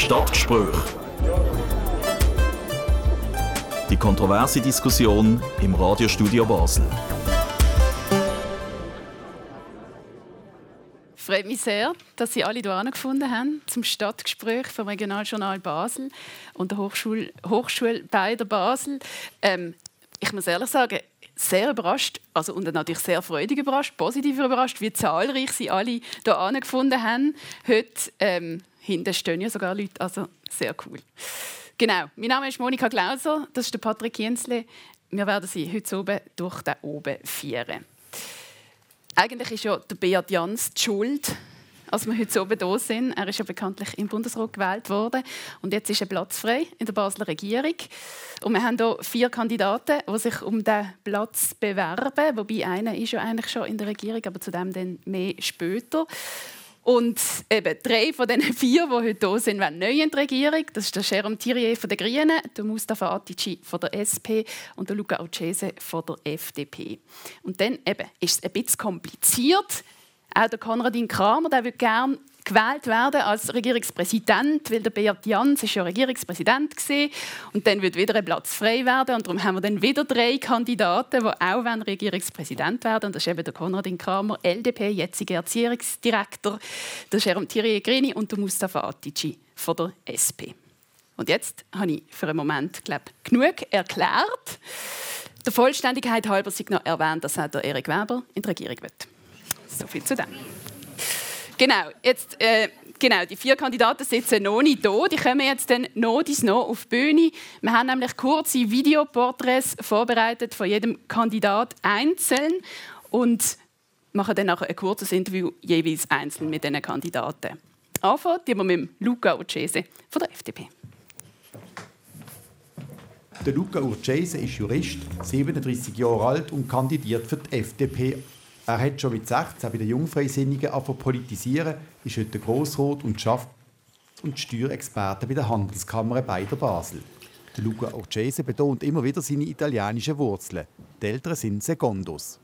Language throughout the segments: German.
Stadtgespräch. Die kontroverse Diskussion im Radiostudio Basel. freut mich sehr, dass Sie alle hier gefunden haben zum Stadtgespräch vom Regionaljournal Basel und der Hochschule, Hochschule bei der Basel. Ähm, ich muss ehrlich sagen, sehr überrascht, also und natürlich sehr freudig überrascht, positiv überrascht, wie zahlreich Sie alle hier gefunden haben. Heute ähm, hinten stehen ja sogar Leute, also sehr cool. Genau, mein Name ist Monika Glauser, das ist der Patrick Jensle. Wir werden Sie heute oben durch den oben feiern. Eigentlich ist ja der Beat Jans die Schuld, als wir heute oben hier sind. Er ist ja bekanntlich im Bundesrat gewählt worden. Und jetzt ist ein Platz frei in der Basler Regierung. Und wir haben hier vier Kandidaten, die sich um diesen Platz bewerben. Wobei einer ist ja eigentlich schon in der Regierung, aber zu dem dann mehr später. Und eben drei von den vier, die heute hier sind, werden neu in der Regierung. Das ist der Jérôme Thierry von den Grünen, der Mustafa Atici von der SP und der Luca Aucese von der FDP. Und dann eben, ist es ein bisschen kompliziert. Auch der Konradin Kramer der würde gerne gewählt werden als Regierungspräsident, weil der Beat Jans ist ja Regierungspräsident gewesen. und dann wird wieder ein Platz frei werden und darum haben wir dann wieder drei Kandidaten, die auch werden Regierungspräsident werden und das ist eben der Konradin Kramer, LDP, jetziger Erziehungsdirektor, der Jerome Thierry Grini und der Mustafa Atici von der SP. Und jetzt habe ich für einen Moment glaub, genug erklärt. Der Vollständigkeit halber sei noch erwähnt, dass auch Erik Weber in die Regierung wird. So viel zu dem. Genau, jetzt, äh, genau, die vier Kandidaten sitzen noch nicht hier. Die kommen jetzt dann noch dies noch auf die Bühne. Wir haben nämlich kurze Videoporträts vorbereitet von jedem Kandidat einzeln und machen dann nachher ein kurzes Interview jeweils einzeln mit diesen Kandidaten. Anfangen wir mit Luca Uccese von der FDP. Der Luca Urcese ist Jurist, 37 Jahre alt und kandidiert für die FDP er hat schon mit 16 bei den Jungfreisinnigen angefangen politisieren, ist heute Grossrot und schafft und Steuerexperte bei der Handelskammer bei der Basel. Luca Orcese betont immer wieder seine italienischen Wurzeln. Die Eltern sind Secondos.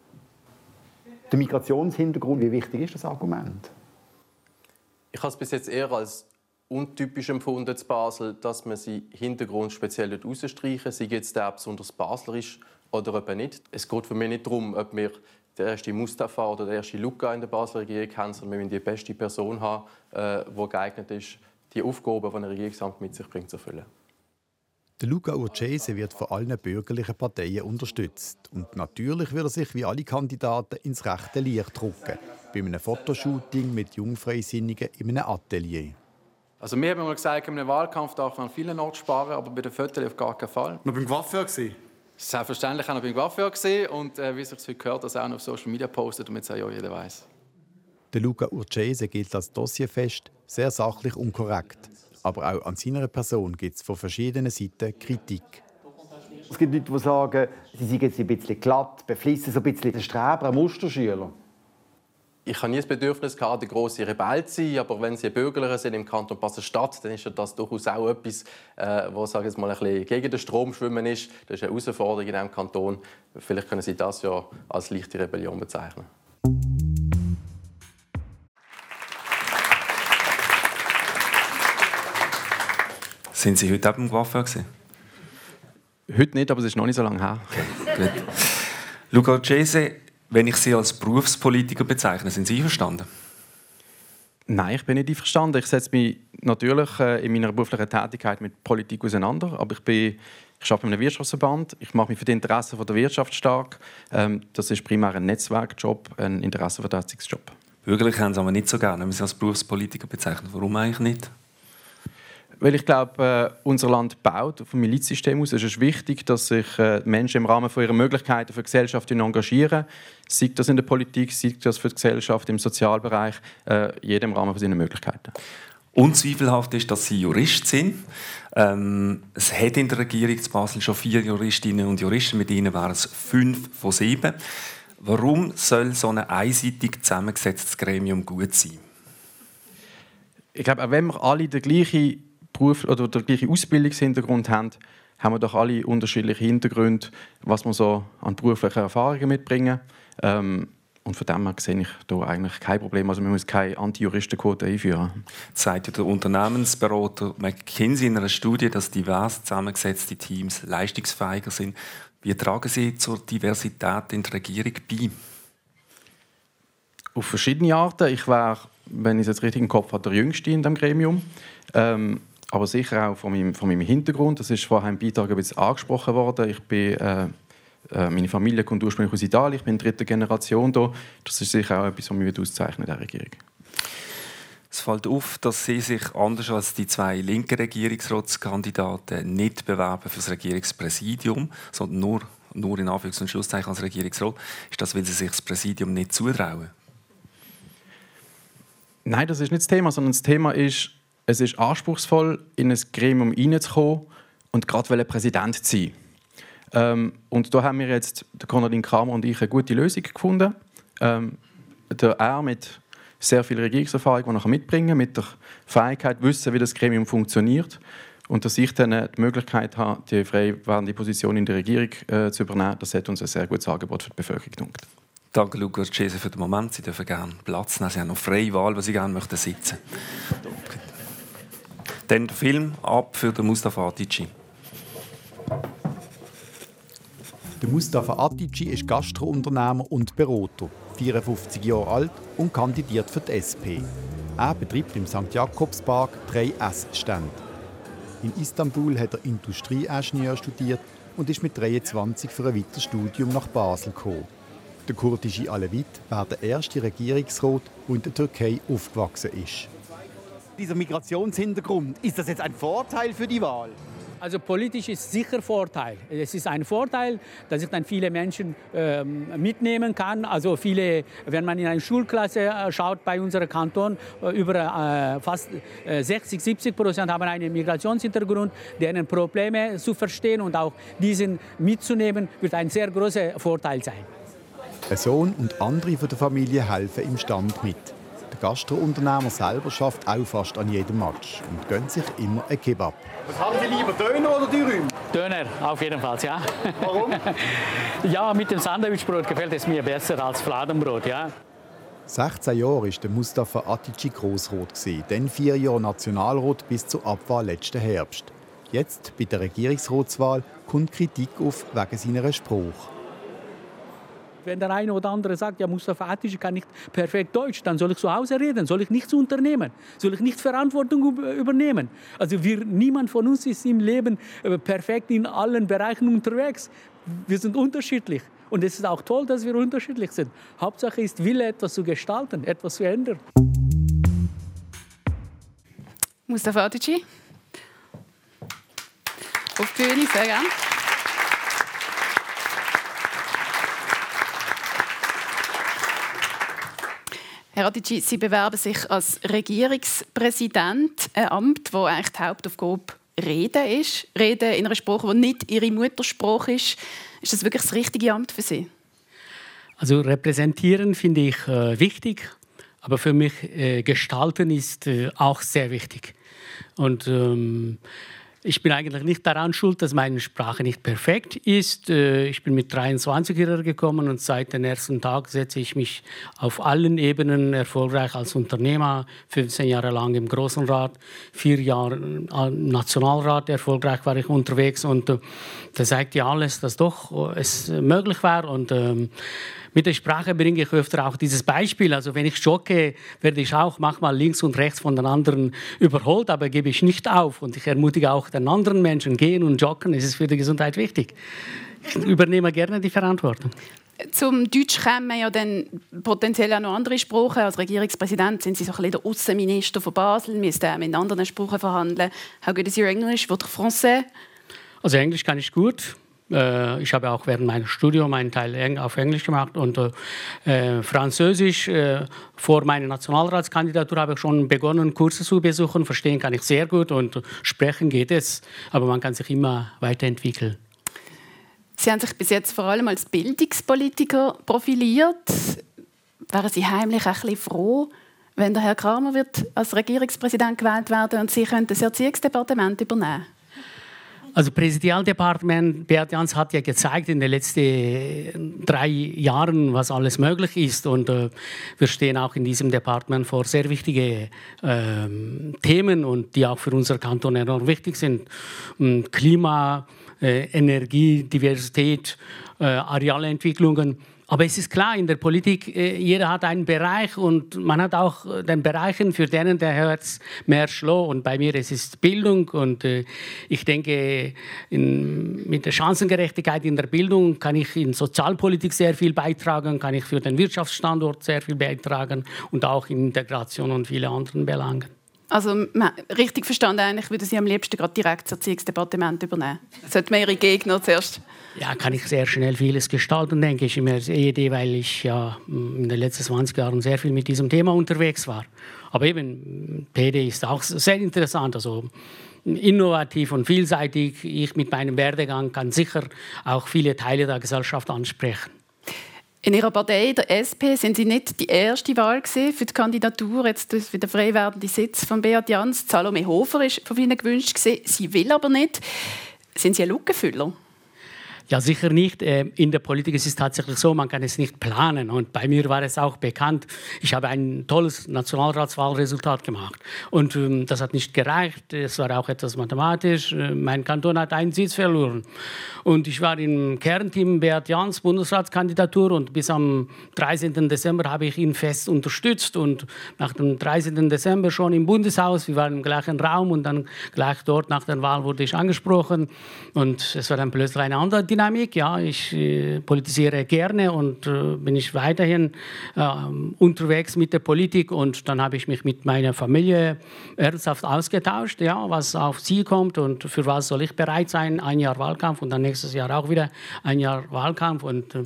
Der Migrationshintergrund, wie wichtig ist das Argument? Ich habe es bis jetzt eher als untypisch empfunden zu Basel, dass man sie Hintergrund speziell herausstreichen, sei jetzt der besonders baslerisch oder eben nicht. Es geht für mich nicht darum, ob wir der erste Mustafa oder der erste Luca in der Basler Regierung haben, sondern wir müssen die beste Person haben, äh, die geeignet ist, die Aufgaben, die ein Regierungsamt mit sich bringt, zu erfüllen. Der Luca Urcese wird von allen bürgerlichen Parteien unterstützt. Und natürlich wird er sich wie alle Kandidaten ins rechte Licht drücken. Bei einem Fotoshooting mit Jungfreisinnigen in einem Atelier. Also wir haben mal gesagt, in einem Wahlkampf darf man an vielen Orten sparen, aber bei den Fotos auf gar keinen Fall. Noch beim Coiffeur? Selbstverständlich auch noch beim Coiffeur gesehen und äh, wie sich heute gehört, dass er auch noch auf Social Media postet, damit es auch jeder weiß. Der Luca Urcese gilt als dossierfest, sehr sachlich und korrekt. Aber auch an seiner Person gibt es von verschiedenen Seiten Kritik. Es gibt Leute, die sagen, sie sind jetzt ein bisschen glatt, beflissen, so ein bisschen ein Streber, ein Musterschüler ich habe nie das Bedürfnis gehabt, der große Rebell zu sein, aber wenn sie Bürger sind im Kanton Basel-Stadt, dann ist das durchaus auch etwas, äh, was sage ich mal, ein bisschen gegen den Strom schwimmen ist. Das ist eine Herausforderung in diesem Kanton. Vielleicht können Sie das ja als leichte Rebellion bezeichnen. Sind Sie heute beim Coiffeur Heute nicht, aber es ist noch nicht so lange her. Gut. Luca Cese wenn ich Sie als Berufspolitiker bezeichne, sind Sie einverstanden? Nein, ich bin nicht einverstanden. Ich setze mich natürlich äh, in meiner beruflichen Tätigkeit mit Politik auseinander, aber ich bin ich arbeite in einem Wirtschaftsverband. Ich mache mich für die Interessen der Wirtschaft stark. Ähm, das ist primär ein Netzwerkjob, ein Interessenvertretungsjob. Bürgerlich haben Sie aber nicht so gerne, wenn Sie als Berufspolitiker bezeichnet. Warum eigentlich nicht? Weil ich glaube, äh, unser Land baut auf ein Milizsystem aus. Es ist wichtig, dass sich äh, Menschen im Rahmen von ihrer Möglichkeiten für die Gesellschaft engagieren. Sei das in der Politik, sei das für die Gesellschaft, im Sozialbereich, äh, jedem Rahmen von seinen Möglichkeiten. Unzweifelhaft ist, dass Sie Jurist sind. Ähm, es hat in der Regierung zu Basel schon vier Juristinnen und Juristen, mit ihnen waren es fünf von sieben. Warum soll so ein einseitig zusammengesetztes Gremium gut sein? Ich glaube, auch wenn wir alle den gleichen Beruf oder den gleichen Ausbildungshintergrund haben, haben wir doch alle unterschiedliche Hintergründe, was wir so an beruflichen Erfahrungen mitbringen. Ähm, Und von dem her sehe ich da eigentlich kein Problem. Also man muss keine Anti-Juristenquote einführen. Sagt der Unternehmensberater McKinsey in einer Studie, dass divers zusammengesetzte Teams leistungsfähiger sind. Wie tragen Sie zur Diversität in der Regierung bei? Auf verschiedene Arten. Ich wäre, wenn ich es jetzt richtig im Kopf habe, der Jüngste in diesem Gremium. Ähm, aber sicher auch von meinem, von meinem Hintergrund. Das ist vorher im Beitrag ein bisschen angesprochen worden. Ich bin, äh, äh, meine Familie kommt ursprünglich aus Italien. Ich bin dritte Generation hier. Das ist sicher auch etwas, was mich auszeichnet der Regierung. Es fällt auf, dass Sie sich anders als die zwei linken Regierungsratskandidaten nicht bewerben für das Regierungspräsidium, sondern nur, nur in Anführungs- und Schlusszeichen als Regierungsrat. Ist das, weil Sie sich das Präsidium nicht zutrauen? Nein, das ist nicht das Thema, sondern das Thema ist, es ist anspruchsvoll, in ein Gremium hineinzukommen und gerade Präsident zu sein. Ähm, und da haben wir jetzt, der Konradin Kramer und ich, eine gute Lösung gefunden. Ähm, der er mit sehr viel Regierungserfahrung, die er mitbringen mit der Fähigkeit, wissen, wie das Gremium funktioniert und dass ich dann die Möglichkeit habe, die frei werdende Position in der Regierung äh, zu übernehmen, das hat uns ein sehr gutes Angebot für die Bevölkerung gedacht. Danke, Luca Cese, für den Moment. Sie dürfen gerne Platz nehmen. Sie haben noch freie Wahl, wo Sie gerne möchten sitzen möchten. Dann der Film ab für den Mustafa Atici. Der Mustafa Atici ist Gastrounternehmer und Berater, 54 Jahre alt und kandidiert für die SP. Er betreibt im St. Jakobspark drei Essstände. In Istanbul hat er Industrieingenieur studiert und ist mit 23 für ein weiteres Studium nach Basel gekommen. Der kurdische Alevit war der erste Regierungsrat, der in der Türkei aufgewachsen ist. Dieser Migrationshintergrund, ist das jetzt ein Vorteil für die Wahl? Also politisch ist sicher Vorteil. Es ist ein Vorteil, dass ich dann viele Menschen ähm, mitnehmen kann. Also viele, wenn man in eine Schulklasse äh, schaut bei unserem Kanton, äh, über äh, fast 60, 70 Prozent haben einen Migrationshintergrund, deren Probleme zu verstehen und auch diesen mitzunehmen, wird ein sehr großer Vorteil sein. Ein Sohn und andere von der Familie helfen im Stand mit. Der Gastrounternehmer selber schafft auch fast an jedem Match und gönnt sich immer ein Kebab. Was haben Sie lieber, Döner oder Dürüm? Döner, auf jeden Fall, ja. Warum? ja, mit dem Sandwichbrot gefällt es mir besser als Fladenbrot, ja. 16 Jahre war der Mustafa Atici Grossrot, dann vier Jahre Nationalrat bis zur Abwahl letzten Herbst. Jetzt, bei der Regierungsratswahl, kommt Kritik auf wegen seiner Spruch. Wenn der eine oder andere sagt, ja, Mustafa Atisch kann nicht perfekt Deutsch, dann soll ich zu Hause reden, soll ich nichts unternehmen, soll ich nicht Verantwortung übernehmen. Also wir, niemand von uns ist im Leben äh, perfekt in allen Bereichen unterwegs. Wir sind unterschiedlich. Und es ist auch toll, dass wir unterschiedlich sind. Hauptsache ist Wille, etwas zu gestalten, etwas zu ändern. Mustafa Atici. Auf die Bühne, sehr gerne. Herr Radici, Sie bewerben sich als Regierungspräsident, ein Amt, wo eigentlich die Hauptaufgabe Reden ist. Reden in einer Sprache, die nicht Ihre Muttersprache ist. Ist das wirklich das richtige Amt für Sie? Also repräsentieren finde ich äh, wichtig, aber für mich äh, gestalten ist äh, auch sehr wichtig. Und ähm, ich bin eigentlich nicht daran schuld, dass meine Sprache nicht perfekt ist. Äh, ich bin mit 23 hierher gekommen und seit dem ersten Tag setze ich mich auf allen Ebenen erfolgreich als Unternehmer. 15 Jahre lang im Großen Rat, vier Jahre im Nationalrat erfolgreich war ich unterwegs und äh, das zeigt ja alles, dass doch äh, es möglich war und ähm, mit der Sprache bringe ich öfter auch dieses Beispiel. Also wenn ich jogge, werde ich auch manchmal links und rechts von den anderen überholt, aber gebe ich nicht auf. Und ich ermutige auch den anderen Menschen, gehen und joggen, es ist für die Gesundheit wichtig. Ich übernehme gerne die Verantwortung. Zum Deutsch kommen ja dann potenziell auch noch andere Sprachen. Als Regierungspräsident sind Sie so ein bisschen der Außenminister von Basel, müssen mit anderen Sprachen verhandeln. How good is your English? Votre français? Also Englisch kann ich gut. Äh, ich habe auch während meines Studiums einen Teil auf Englisch gemacht und äh, Französisch. Äh, vor meiner Nationalratskandidatur habe ich schon begonnen, Kurse zu besuchen. Verstehen kann ich sehr gut und sprechen geht es, aber man kann sich immer weiterentwickeln. Sie haben sich bis jetzt vor allem als Bildungspolitiker profiliert. Wären Sie heimlich ein bisschen froh, wenn der Herr Kramer wird als Regierungspräsident gewählt werden und Sie können das Erziehungsdepartement übernehmen? Also Präsidialdepartement Beat Jans hat ja gezeigt in den letzten drei Jahren, was alles möglich ist. Und äh, wir stehen auch in diesem Departement vor sehr wichtigen äh, Themen und die auch für unser Kanton enorm wichtig sind. Ähm, Klima, äh, Energie, Diversität, äh, Arealentwicklungen. Aber es ist klar, in der Politik, äh, jeder hat einen Bereich und man hat auch äh, den Bereichen, für denen der Herz mehr schlägt. Und bei mir es ist Bildung und äh, ich denke, in, mit der Chancengerechtigkeit in der Bildung kann ich in Sozialpolitik sehr viel beitragen, kann ich für den Wirtschaftsstandort sehr viel beitragen und auch in Integration und viele anderen Belangen. Also richtig verstanden, eigentlich würden Sie am liebsten gerade direkt das Erziehungsdepartement übernehmen. Sollten wir Ihre Gegner zuerst? Ja, kann ich sehr schnell vieles gestalten, denke ich, im EED, weil ich ja in den letzten 20 Jahren sehr viel mit diesem Thema unterwegs war. Aber eben, PD ist auch sehr interessant, also innovativ und vielseitig. Ich mit meinem Werdegang kann sicher auch viele Teile der Gesellschaft ansprechen. In Ihrer Partei, der SP, sind Sie nicht die erste Wahl für die Kandidatur, jetzt für den frei werdenden Sitz von Beat Jans. Salome Hofer ist von Ihnen gewünscht. Sie will aber nicht. Sind Sie ein Lückenfüller? Ja, sicher nicht. Äh, in der Politik ist es tatsächlich so, man kann es nicht planen. Und bei mir war es auch bekannt, ich habe ein tolles Nationalratswahlresultat gemacht. Und ähm, das hat nicht gereicht. Es war auch etwas mathematisch. Äh, mein Kanton hat einen Sitz verloren. Und ich war im Kernteam Beat Jans Bundesratskandidatur und bis am 13. Dezember habe ich ihn fest unterstützt. Und nach dem 13. Dezember schon im Bundeshaus, wir waren im gleichen Raum und dann gleich dort nach der Wahl wurde ich angesprochen. Und es war dann plötzlich eine andere Dynamik. Ja, ich äh, politisiere gerne und äh, bin ich weiterhin äh, unterwegs mit der Politik. Und dann habe ich mich mit meiner Familie ernsthaft ausgetauscht, ja, was auf sie kommt und für was soll ich bereit sein. Ein Jahr Wahlkampf und dann nächstes Jahr auch wieder ein Jahr Wahlkampf. Und äh,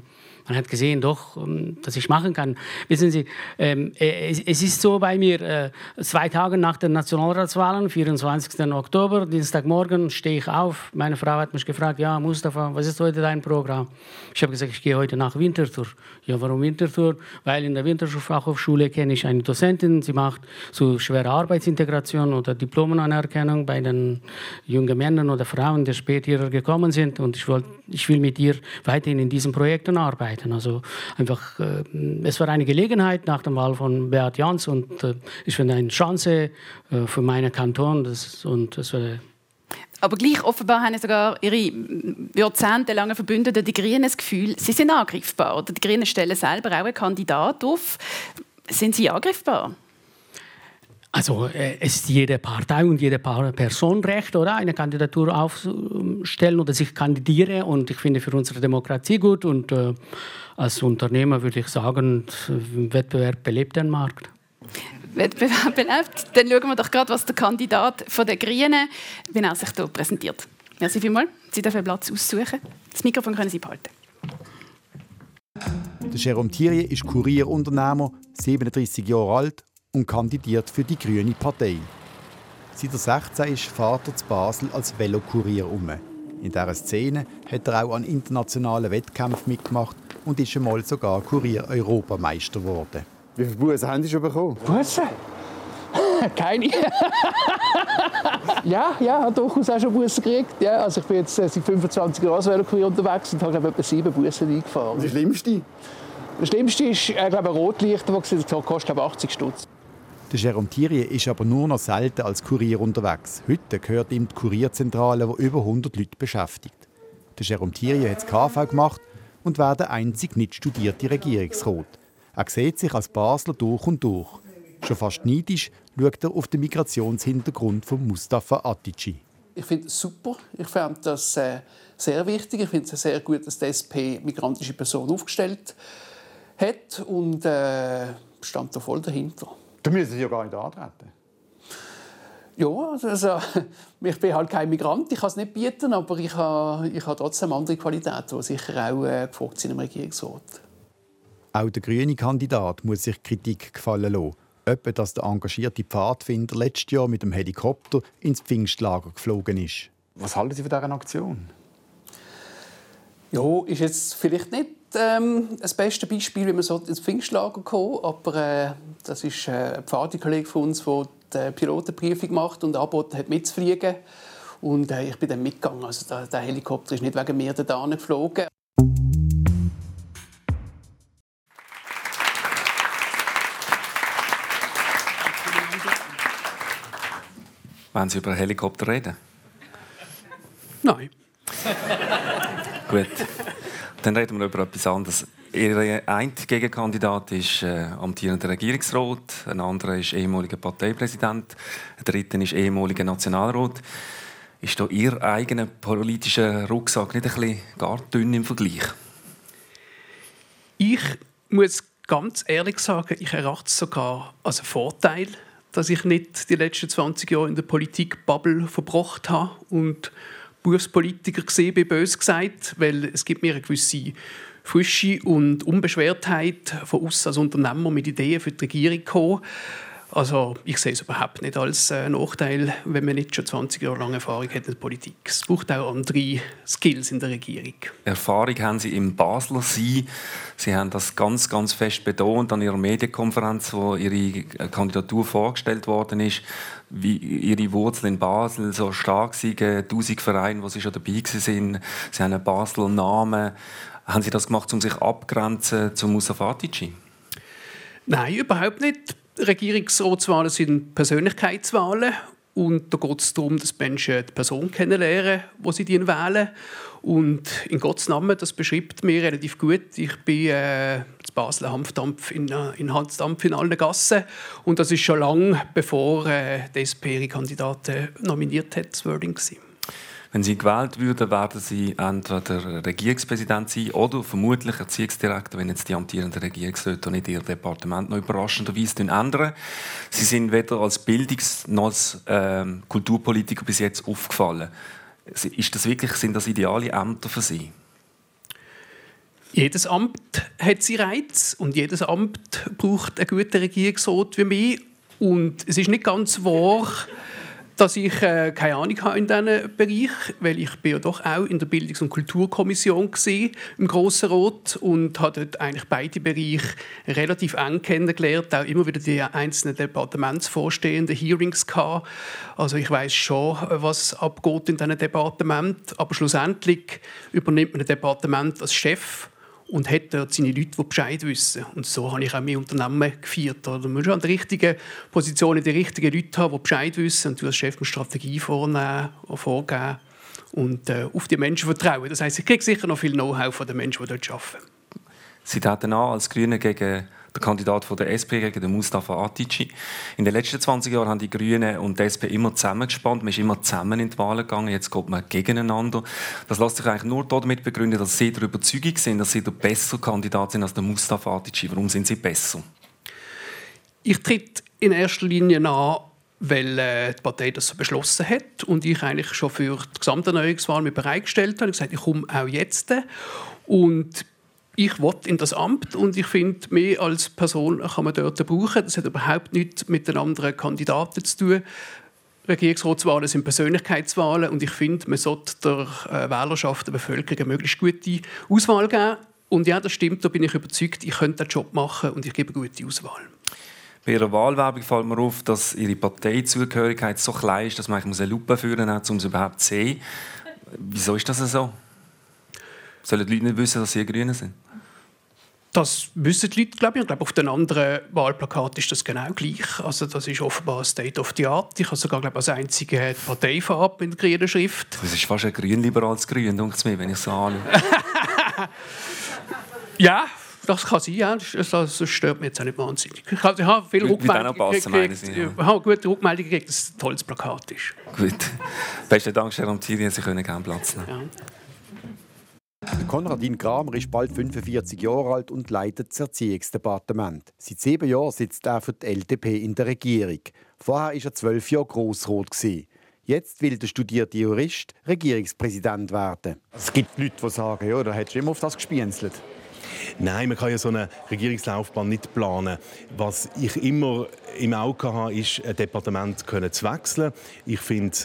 man hat gesehen, doch, ähm, dass ich machen kann. Wissen Sie, ähm, äh, es ist so bei mir, äh, zwei Tage nach den Nationalratswahlen, 24. Oktober, Dienstagmorgen, stehe ich auf. Meine Frau hat mich gefragt, ja, Mustafa, was ist heute dein Programm? Ich habe gesagt, ich gehe heute nach Winterthur. Ja, warum Winterthur? Weil in der Winterthur-Fachhochschule kenne ich eine Dozentin, sie macht so schwere Arbeitsintegration oder Diplomenanerkennung bei den jungen Männern oder Frauen, die später gekommen sind. Und ich, wollt, ich will mit ihr weiterhin in diesen Projekten arbeiten. Möglichkeiten. Also einfach, äh, es war eine Gelegenheit nach der Wahl von Beat Jans und äh, ich finde eine Chance äh, für meinen Kanton. Das, und das war aber gleich offenbar haben sogar ihre jahrzehntelangen Verbündeten, die Grünen, das Gefühl, sie sind angreifbar. Oder die Grünen stellen selber auch einen Kandidat auf. Sind sie angreifbar? Also äh, es ist jede Partei und jede Person recht, oder eine Kandidatur aufstellen oder sich kandidieren. Und ich finde für unsere Demokratie gut. Und äh, als Unternehmer würde ich sagen, Wettbewerb belebt den Markt. Wettbewerb belebt. Dann schauen wir doch gerade, was der Kandidat von der Grünen, wie er sich hier präsentiert. Merci vielmals. Sie dürfen Platz aussuchen. Das Mikrofon können Sie behalten. Der Jerome Thierry ist Kurierunternehmer, 37 Jahre alt und kandidiert für die Grüne Partei. Seit er 16 ist Vater zu Basel als Velokurier um. In dieser Szene hat er auch an internationalen Wettkämpfen mitgemacht und ist einmal sogar Kurier-Europameister geworden. Wie viele Bussen haben Sie schon bekommen? Bussen? Keine. ja, ja, habe durchaus auch schon Bussen gekriegt. Ja, also ich bin jetzt äh, seit 25 Jahren als Velokurier unterwegs und habe glaube etwa sieben Bussen eingefahren. Und die schlimmste? Das Schlimmste ist äh, glaube ein Rotlichter, das kostet 80 Stutz. Der Jérôme Thierry ist aber nur noch selten als Kurier unterwegs. Heute gehört ihm die Kurierzentrale, die über 100 Leute beschäftigt. Der Jérôme Thierry hat das KV gemacht und war der einzig nicht studierte Regierungsrat. Er sieht sich als Basler durch und durch. Schon fast neidisch schaut er auf den Migrationshintergrund von Mustafa Atici. Ich finde es super. Ich finde das äh, sehr wichtig. Ich finde es sehr gut, dass die SP migrantische Personen aufgestellt hat und äh, stand da voll dahinter. Da müssen Sie ja gar nicht antreten. Ja, also, ich bin halt kein Migrant, ich kann es nicht bieten, aber ich habe, ich habe trotzdem andere Qualitäten, die sicher auch äh, gefragt sind im Regierungsrat. Auch der grüne Kandidat muss sich Kritik gefallen lassen. Etwa, dass der engagierte Pfadfinder letztes Jahr mit dem Helikopter ins Pfingstlager geflogen ist. Was halten Sie von dieser Aktion? Ja, ist jetzt vielleicht nicht ähm, das beste Beispiel, wie man so ins Pfingstlager kommt, aber äh, das ist äh, ein Pfadikollege von uns, der die Pilotenprüfung macht und angeboten hat, mitzufliegen. Und äh, ich bin dann mitgegangen. Also der, der Helikopter ist nicht wegen mir da geflogen. Wollen Sie über Helikopter reden? Nein. Gut. Dann reden wir über etwas anderes. Ihr ein Gegenkandidat ist äh, amtierender Regierungsrat, ein anderer ist ehemaliger Parteipräsident, ein dritter ist ehemaliger Nationalrat. Ist da Ihr eigener politischer Rucksack nicht ein bisschen gar dünn im Vergleich? Ich muss ganz ehrlich sagen, ich erachte es sogar als einen Vorteil, dass ich nicht die letzten 20 Jahre in der Politik Bubble verbracht habe und Berufspolitiker gesehen, bin bös gesagt, weil es gibt mir eine gewisse Frische und Unbeschwertheit von uns als Unternehmer mit Ideen für die Regierung kommen. Also ich sehe es überhaupt nicht als äh, Nachteil, wenn man nicht schon 20 Jahre lang Erfahrung hat in der Politik. Es braucht auch andere Skills in der Regierung. Erfahrung haben Sie im Basler Sie. Sie haben das ganz, ganz fest betont an Ihrer Medienkonferenz, wo Ihre Kandidatur vorgestellt worden ist, wie Ihre Wurzeln in Basel so stark sind, 1000 Vereine, wo Sie schon dabei sind. Sie haben einen Basler Namen. Haben Sie das gemacht, um sich abgrenzen zu Musa Fatici? Nein, überhaupt nicht. Regierungsratswahlen sind Persönlichkeitswahlen und da geht es darum, dass Menschen die Person kennenlernen, wo sie die wählen. Und in Gottes Namen, das beschreibt mir relativ gut. Ich bin äh, zu Basel Hanfdampf in, äh, in Hanfdampf in allen Gassen. Und das ist schon lange bevor äh, die SP ihre Kandidaten nominiert hat, das Wording gewesen. Wenn Sie gewählt würden, werden Sie entweder Regierungspräsident sein oder vermutlich Erziehungsdirektor, wenn jetzt die amtierenden Regierungsräte nicht Ihr Departement noch überraschenderweise ändern. Sie sind weder als Bildungs- noch als äh, Kulturpolitiker bis jetzt aufgefallen. Ist das wirklich, sind das ideale Ämter für Sie? Jedes Amt hat seinen Reiz und jedes Amt braucht einen guten Regierungsrat wie mich. Und es ist nicht ganz wahr, dass ich äh, keine Ahnung habe in diesem Bereich, weil ich bin ja doch auch in der Bildungs- und Kulturkommission gesehen im Grossen Rot und habe dort eigentlich beide Bereiche relativ eng kennengelernt, auch immer wieder die einzelnen Departementsvorstehenden Hearings gehabt. Also ich weiß schon, was abgeht in diesem Departement, aber schlussendlich übernimmt man ein Departement als Chef und hat dort seine Leute, die Bescheid wissen. Und so habe ich auch mein Unternehmen geführt. Oder man muss an der richtigen Position die richtigen Leute haben, die Bescheid wissen und du als Chef eine Strategie vornehmen, vorgeben und äh, auf die Menschen vertrauen. Das heißt, ich kriege sicher noch viel Know-how von den Menschen, die dort arbeiten. Sie treten an als Grüne gegen der Kandidat von der SP gegen den Mustafa Atici. In den letzten 20 Jahren haben die Grünen und die SP immer zusammengespannt. Man ist immer zusammen in die Wahlen gegangen. Jetzt geht man gegeneinander. Das lässt sich eigentlich nur damit begründen, dass Sie der Überzeugung sind, dass Sie der bessere Kandidat sind als der Mustafa Atici. Warum sind Sie besser? Ich trete in erster Linie an, weil äh, die Partei das so beschlossen hat und ich eigentlich schon für die Gesamterneuerungswahl mich bereitgestellt habe. Ich habe gesagt, ich komme auch jetzt. Und ich will in das Amt und ich finde, mehr als Person kann man dort brauchen. Das hat überhaupt nichts mit den anderen Kandidaten zu tun. Regierungsratswahlen sind Persönlichkeitswahlen und ich finde, man sollte der äh, Wählerschaft, der Bevölkerung eine möglichst gute Auswahl geben. Und ja, das stimmt, da bin ich überzeugt, ich könnte den Job machen und ich gebe eine gute Auswahl. Bei Ihrer Wahlwerbung fällt mir auf, dass Ihre Parteizugehörigkeit so klein ist, dass man eine Lupe führen muss, um es überhaupt zu sehen. Wieso ist das so? Sollen die Leute nicht wissen, dass sie Grüne sind? Das wissen die Leute, glaube ich. Ich glaube, auf den anderen Wahlplakaten ist das genau gleich. Also das ist offenbar State of the Art. Ich habe sogar glaube, als einzige Parteifarbe in der grünen Schrift. Das ist fast ein grün-liberales Grün, denke ich mir, wenn ich so anschaue. ja, das kann sein, ja. Das, stört mich jetzt auch nicht wahnsinnig. Ich habe, ich habe viele Rückmeldungen gekriegt. Ich habe gute Rückmeldungen gekriegt, dass es ein tolles Plakat ist. Gut. Besten Dank, Sharon Thierry, Sie können gerne Platz nehmen. Ja. Konradin Kramer ist bald 45 Jahre alt und leitet das Erziehungsdepartement. Seit sieben Jahren sitzt er für die LDP in der Regierung. Vorher war er zwölf Jahre Grossrot. Jetzt will der studierte Jurist Regierungspräsident werden. Es gibt Leute, die sagen, ja, da hättest du immer auf das gespienzelt. Nein, man kann ja so eine Regierungslaufbahn nicht planen. Was ich immer im Auge habe, ist, ein Departement zu wechseln. Ich finde,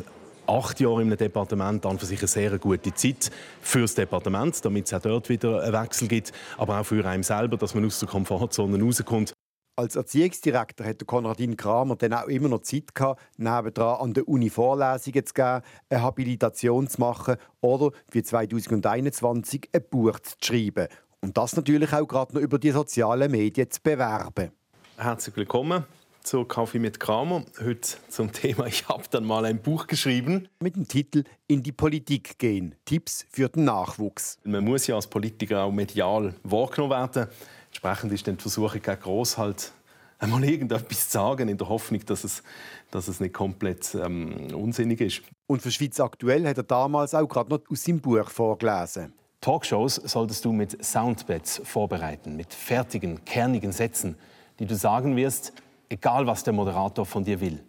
acht Jahre einem Departement an für sich eine sehr gute Zeit für das Departement, damit es auch dort wieder einen Wechsel gibt, aber auch für einen selber, dass man aus der Komfortzone rauskommt. Als Erziehungsdirektor hatte Konradin Kramer dann auch immer noch Zeit gehabt, nebendran an der Uni Vorlesungen zu geben, eine Habilitation zu machen oder wie 2021 ein Buch zu schreiben. Und das natürlich auch gerade noch über die sozialen Medien zu bewerben. Herzlich willkommen zu Kaffee mit Kramer. Heute zum Thema Ich habe dann mal ein Buch geschrieben. Mit dem Titel In die Politik gehen. Tipps für den Nachwuchs. Man muss ja als Politiker auch medial wahrgenommen werden. Entsprechend ist dann die Versuchung groß, halt einmal irgendetwas zu sagen, in der Hoffnung, dass es, dass es nicht komplett ähm, unsinnig ist. Und für Schweiz aktuell hat er damals auch gerade noch aus seinem Buch vorgelesen. Talkshows solltest du mit Soundbeds vorbereiten, mit fertigen, kernigen Sätzen, die du sagen wirst, egal was der Moderator von dir will.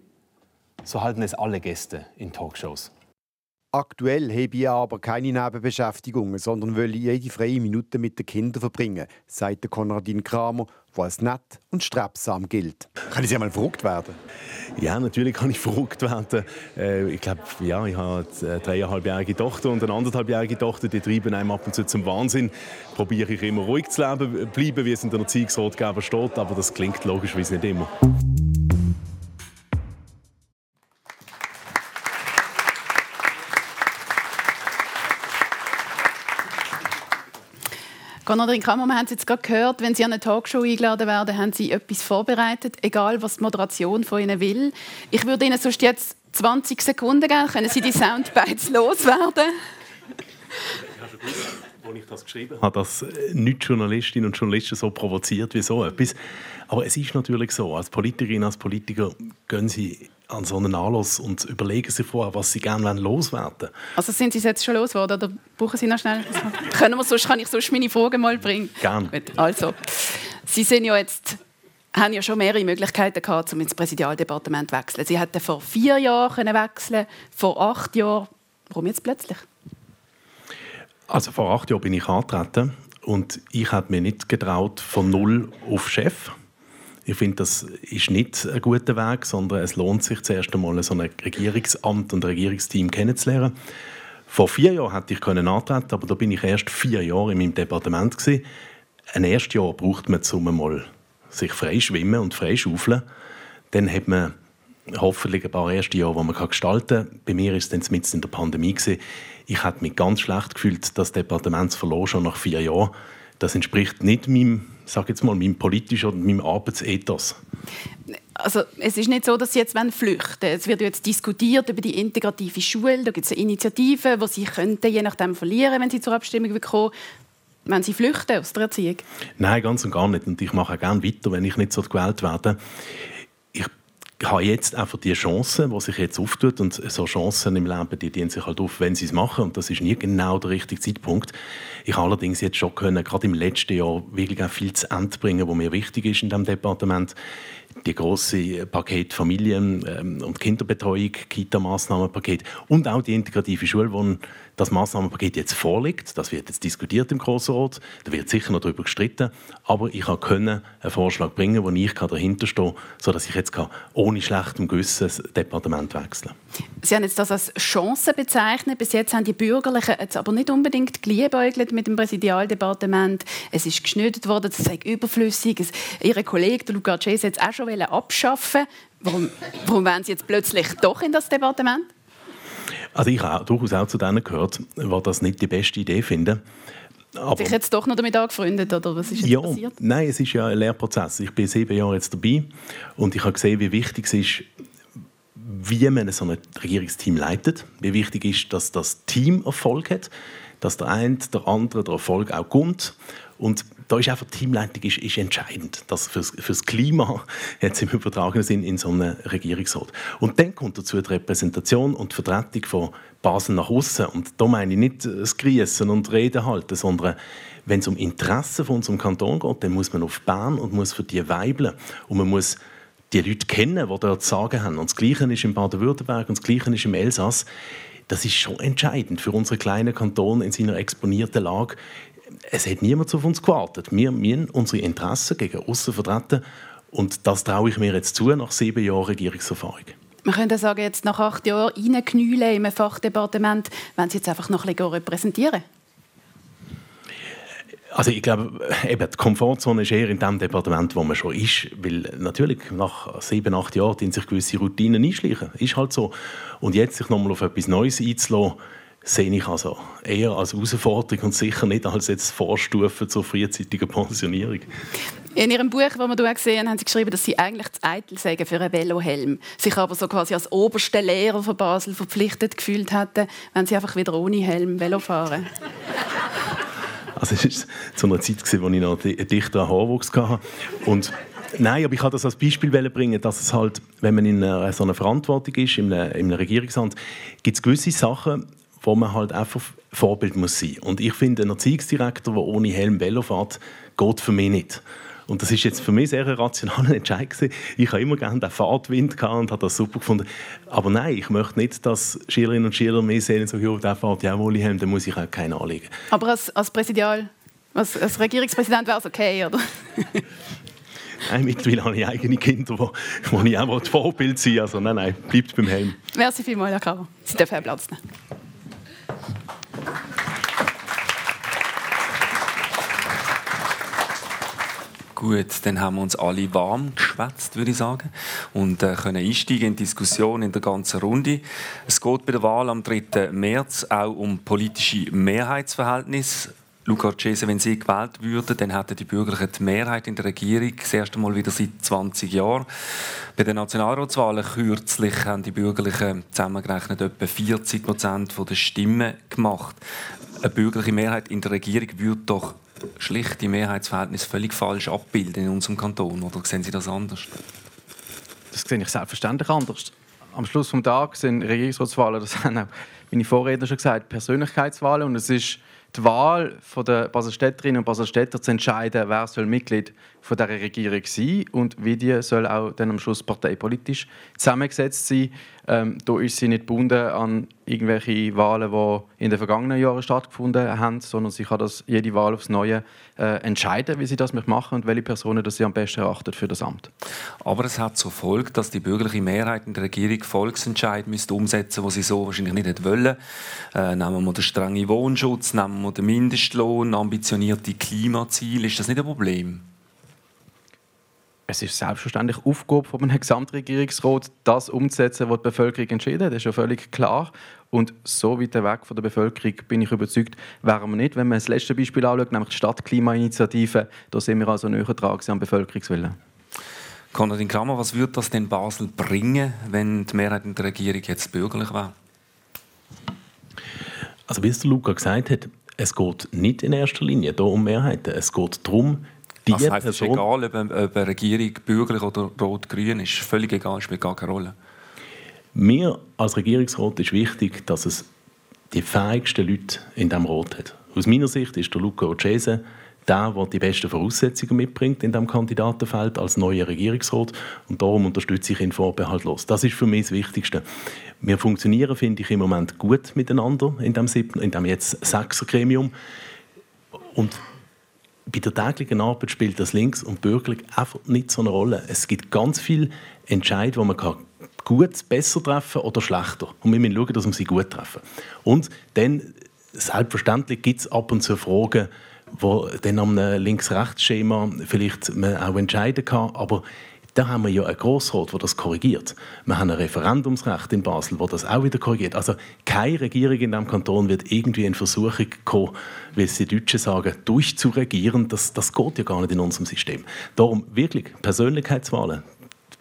So halten es alle Gäste in Talkshows. Aktuell habe ich aber keine Nebenbeschäftigungen, sondern will jede freie Minute mit den Kindern verbringen, sagt Konradin Kramer, als nett und strebsam gilt. Können Sie einmal verrückt werden? Ja, natürlich kann ich verrückt werden. Äh, ich glaube, ja, ich habe eine dreieinhalbjährige Tochter und eine anderthalbjährige Tochter, die treiben einem ab und zu zum Wahnsinn. Probiere ich immer ruhig zu leben, bleiben, wie es in der Erziehungsratgeber steht, aber das klingt logischerweise nicht immer. Konradin Kammer, wir haben es jetzt gerade gehört, wenn Sie an eine Talkshow eingeladen werden, haben Sie etwas vorbereitet, egal was die Moderation von Ihnen will. Ich würde Ihnen sonst jetzt 20 Sekunden geben, können Sie die Soundbites loswerden? als ich das geschrieben habe, dass nicht Journalistinnen und Journalisten so provoziert wie so etwas. Aber es ist natürlich so, als Politikerin, als Politiker gehen Sie an so einen Anlass und überlegen sich vorher, was sie gerne loswerden wollen. Also sind Sie jetzt schon losgeworden oder brauchen Sie noch schnell? Können wir sonst, kann ich sonst meine Fragen mal bringen? Gerne. also, Sie sind ja jetzt haben ja schon mehrere Möglichkeiten gehabt, um ins Präsidialdepartement zu wechseln. Sie hätten vor vier Jahren wechseln, vor acht Jahren. Warum jetzt plötzlich? Also vor acht Jahren bin ich angetreten und ich habe mir nicht getraut von null auf Chef ich finde, das ist nicht ein guter Weg, sondern es lohnt sich zuerst einmal, so ein Regierungsamt und ein Regierungsteam kennenzulernen. Vor vier Jahren hätte ich können antreten, aber da bin ich erst vier Jahre in meinem Departement gewesen. Ein erstes Jahr braucht man, um mal sich frei schwimmen und frei schaufeln. Dann hat man hoffentlich ein paar erste Jahre, die man gestalten kann. Bei mir war es dann in der Pandemie. Gewesen. Ich habe mich ganz schlecht gefühlt, das Departement zu verloren, schon nach vier Jahren. Das entspricht nicht meinem sage jetzt mal, meinem politischen oder meinem Arbeitsethos? Also, es ist nicht so, dass sie jetzt flüchten wollen. Es wird jetzt diskutiert über die integrative Schule. Da gibt es eine Initiative, die sie könnten, je nachdem verlieren, wenn sie zur Abstimmung kommen wenn sie flüchten aus der Erziehung? Nein, ganz und gar nicht. Und ich mache auch gerne weiter, wenn ich nicht so gewählt werde. Ich habe jetzt einfach die Chance, die sich jetzt auftut. Und so Chancen im Leben, die dienen sich halt auf, wenn sie es machen. Und das ist nie genau der richtige Zeitpunkt. Ich habe allerdings jetzt schon können, gerade im letzten Jahr wirklich auch viel zu Ende bringen, was mir wichtig ist in diesem Departement die große Paket Familien- ähm, und Kinderbetreuung, Kita-Massnahmenpaket und auch die integrative Schule, das Massnahmenpaket jetzt vorliegt. Das wird jetzt diskutiert im Grossen Rat. Da wird sicher noch darüber gestritten. Aber ich konnte einen Vorschlag bringen, wo ich dahinter stehe, sodass ich jetzt ohne schlechtem Gewissen das Departement wechseln kann. Sie haben jetzt das als Chance bezeichnet. Bis jetzt haben die Bürgerlichen jetzt aber nicht unbedingt geliebäugelt mit dem Präsidialdepartement. Es ist geschnitten worden, es sei überflüssig. Ihre Kollege Luca Cese jetzt auch schon abschaffen Warum, warum wollen Sie jetzt plötzlich doch in das Departement? Also ich habe durchaus auch zu denen gehört, die das nicht die beste Idee finden. Aber sich jetzt doch noch damit angefreundet, oder was ist ja, passiert? Nein, es ist ja ein Lehrprozess. Ich bin sieben Jahre jetzt dabei und ich habe gesehen, wie wichtig es ist, wie man so ein Regierungsteam leitet. Wie wichtig ist, dass das Team Erfolg hat, dass der eine, der andere der Erfolg auch kommt. Und da ist einfach die Teamleitung ist, ist entscheidend. Das fürs, fürs Klima jetzt im übertragenen Sinn in so einem Regierungsrat. Und dann kommt dazu die Repräsentation und die Vertretung von Basel nach außen. Und da meine ich nicht das Grießen und Reden halten, sondern wenn es um Interessen von unserem Kanton geht, dann muss man auf Bern und muss für die weibeln. Und man muss die Leute kennen, die dort sagen haben. Und das Gleiche ist in Baden-Württemberg und das Gleiche ist im Elsass. Das ist schon entscheidend für unseren kleinen Kanton in seiner exponierten Lage es hat niemand auf uns gewartet. Wir müssen unsere Interessen gegen außen vertreten und das traue ich mir jetzt zu nach sieben Jahren Regierungserfahrung. Man könnte sagen, jetzt nach acht Jahren reinknüllen im Fachdepartement, wenn Sie jetzt einfach noch ein bisschen repräsentieren Also ich glaube, eben, die Komfortzone ist eher in dem Departement, wo man schon ist, weil natürlich nach sieben, acht Jahren sich gewisse Routinen einschleichen. Ist halt so. Und jetzt sich nochmal auf etwas Neues einzulassen, sehe ich also eher als Herausforderung und sicher nicht als jetzt Vorstufe zur frühzeitigen Pensionierung. In Ihrem Buch, das wir hier gesehen haben, Sie geschrieben, dass Sie eigentlich zu eitel sagen für einen Velohelm, sich aber so quasi als oberste Lehrer von Basel verpflichtet gefühlt hätten, wenn Sie einfach wieder ohne Helm Velo fahren. Also es war zu einer Zeit, wo ich noch dichter Haarwuchs hatte. Und Nein, aber ich wollte das als Beispiel bringen, dass es halt, wenn man in einer, so einer Verantwortung ist, in einem, in einem Regierungsamt, gibt es gewisse Sachen, wo man halt einfach Vorbild muss sein. Und ich finde, ein Erziehungsdirektor, der ohne Helm Velo fährt, geht für mich nicht. Und das ist jetzt für mich sehr ein rationaler Entscheid gewesen. Ich habe immer gerne den Fahrtwind und habe das super gefunden. Aber nein, ich möchte nicht, dass Schülerinnen und Schüler mehr sehen und sagen, ja, der fährt ja wohl haben, dann muss ich auch keinen anlegen. Aber als, als Präsidial, als, als Regierungspräsident wäre es okay, oder? Nein, mittlerweile habe ich eigene Kinder, wo, wo ich auch Vorbild sein Also nein, nein, bleibt beim Helm. Merci vielmals, Herr Kauer. Sie dürfen Platz nehmen. Gut, dann haben wir uns alle warm geschwätzt, würde ich sagen, und äh, können einsteigen in die Diskussion in der ganzen Runde. Es geht bei der Wahl am 3. März auch um politische Mehrheitsverhältnisse. Luca Cese, wenn Sie gewählt würden, dann hätten die Bürgerlichen die Mehrheit in der Regierung, das erste Mal wieder seit 20 Jahren. Bei den Nationalratswahlen kürzlich haben die Bürgerlichen zusammengerechnet etwa 40 Prozent der Stimmen gemacht. Eine bürgerliche Mehrheit in der Regierung würde doch schlicht die Mehrheitsverhältnisse völlig falsch abbilden in unserem Kanton. Oder sehen Sie das anders? Das sehe ich selbstverständlich anders. Am Schluss des Tages sind Regierungsratswahlen, das haben auch meine Vorredner schon gesagt, Persönlichkeitswahlen. Und es ist die Wahl der Baselstädterinnen und Baselstädter zu entscheiden, wer soll Mitglied von der Regierung sein und wie die soll auch dann am Schluss parteipolitisch zusammengesetzt sein. Ähm, da ist sie nicht gebunden an irgendwelche Wahlen, die in den vergangenen Jahren stattgefunden haben, sondern sie kann das jede Wahl aufs Neue äh, entscheiden, wie sie das machen und welche Personen das sie am besten erachtet für das Amt. Aber es hat zur Folge, dass die bürgerliche Mehrheit in der Regierung Volksentscheid müsste umsetzen, wo sie so wahrscheinlich nicht wollen. Äh, nehmen wir den strengen Wohnschutz, nehmen wir den Mindestlohn, ambitionierte Klimaziele. Ist das nicht ein Problem? Es ist selbstverständlich Aufgabe von einem Gesamtregierungsrat, das umzusetzen, was die Bevölkerung entschieden hat. Das ist ja völlig klar. Und so weit weg von der Bevölkerung bin ich überzeugt, wären wir nicht. Wenn man das letzte Beispiel anschaut, nämlich die Stadtklimainitiative, da sind wir also näher dran am Bevölkerungswillen. Konradin Kramer, was würde das denn Basel bringen, wenn die Mehrheit in der Regierung jetzt bürgerlich wäre? Also wie es der Luca gesagt hat, es geht nicht in erster Linie um Mehrheiten. Es geht darum, die das heißt, es ist egal, ob eine, ob eine Regierung bürgerlich oder rot-grün ist. Völlig egal, spielt gar keine Rolle. Mir als Regierungsrat ist wichtig, dass es die fähigsten Leute in diesem Rat hat. Aus meiner Sicht ist der Luca Ocese der, der die besten Voraussetzungen mitbringt in diesem Kandidatenfeld als neuer Regierungsrat. Und darum unterstütze ich ihn vorbehaltlos. Das ist für mich das Wichtigste. Wir funktionieren, finde ich, im Moment gut miteinander in dem, siebten, in dem jetzt Sechser-Gremium. Und bei der täglichen Arbeit spielt das links und bürgerlich einfach nicht so eine Rolle. Es gibt ganz viele Entscheidungen, wo man kann gut besser treffen oder schlechter. Und wir müssen schauen, dass wir sie gut treffen. Und dann, selbstverständlich, gibt es ab und zu Fragen, wo dann am Links-Rechts-Schema vielleicht man auch entscheiden kann. Aber da haben wir ja einen Grossrat, der das korrigiert. Wir haben ein Referendumsrecht in Basel, das das auch wieder korrigiert. Also keine Regierung in diesem Kanton wird irgendwie in Versuchung kommen, wie es die Deutschen sagen, durchzuregieren. Das, das geht ja gar nicht in unserem System. Darum wirklich Persönlichkeitswahlen.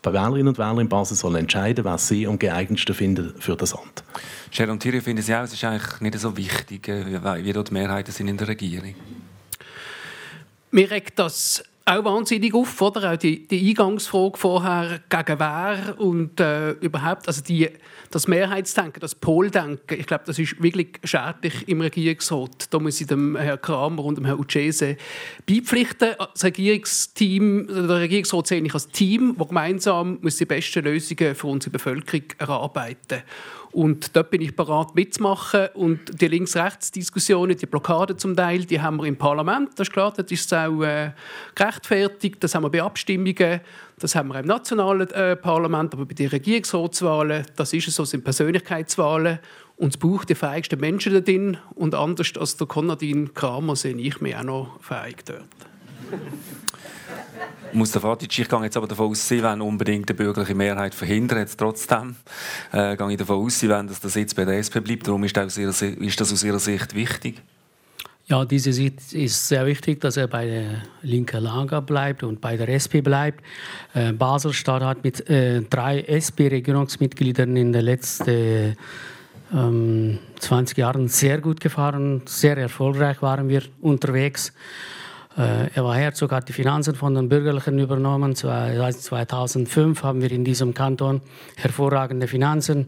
Die Wählerinnen und Wähler in Basel sollen entscheiden, wer sie am geeignetsten finden für das Amt. Sharon Thierry, finden Sie auch, es ist eigentlich nicht so wichtig, äh, wie dort die Mehrheiten sind in der Regierung? Mir regt das auch wahnsinnig auf, oder? Auch die, die Eingangsfrage vorher gegen wer und äh, überhaupt, also die, das Mehrheitsdenken, das Poldenken, ich glaube, das ist wirklich schädlich im Regierungsrat. Da muss ich dem Herrn Kramer und dem Herrn Uchese beipflichten. Das Regierungsteam, der Regierungsrat sehe ich als Team, das gemeinsam muss die besten Lösungen für unsere Bevölkerung erarbeiten muss. Und dort bin ich bereit mitzumachen. Und die Links-Rechts-Diskussionen, die Blockaden zum Teil, die haben wir im Parlament. Das ist klar, das ist auch äh, gerechtfertigt. Das haben wir bei Abstimmungen. Das haben wir im nationalen äh, Parlament. Aber bei den Regierungsratswahlen, das ist es so, sind Persönlichkeitswahlen. Und es braucht die fähigsten Menschen da drin. Und anders als der Konradin Kramer sehe ich mich auch noch fähig dort. Mustafa Atic, ich gehe jetzt aber davon aus, Sie wollen unbedingt eine bürgerliche Mehrheit verhindern. Jetzt trotzdem äh, gehe ich davon aus, Sie wollen, dass das jetzt bei der SP bleibt. Warum ist das, aus Ihrer, das aus Ihrer Sicht wichtig? Ja, diese Sicht ist sehr wichtig, dass er bei der linken Lager bleibt und bei der SP bleibt. Äh, Baselstadt hat mit äh, drei SP-Regierungsmitgliedern in den letzten ähm, 20 Jahren sehr gut gefahren, sehr erfolgreich waren wir unterwegs. Äh, er war Herzog, hat die Finanzen von den Bürgerlichen übernommen. Seit 2005 haben wir in diesem Kanton hervorragende Finanzen.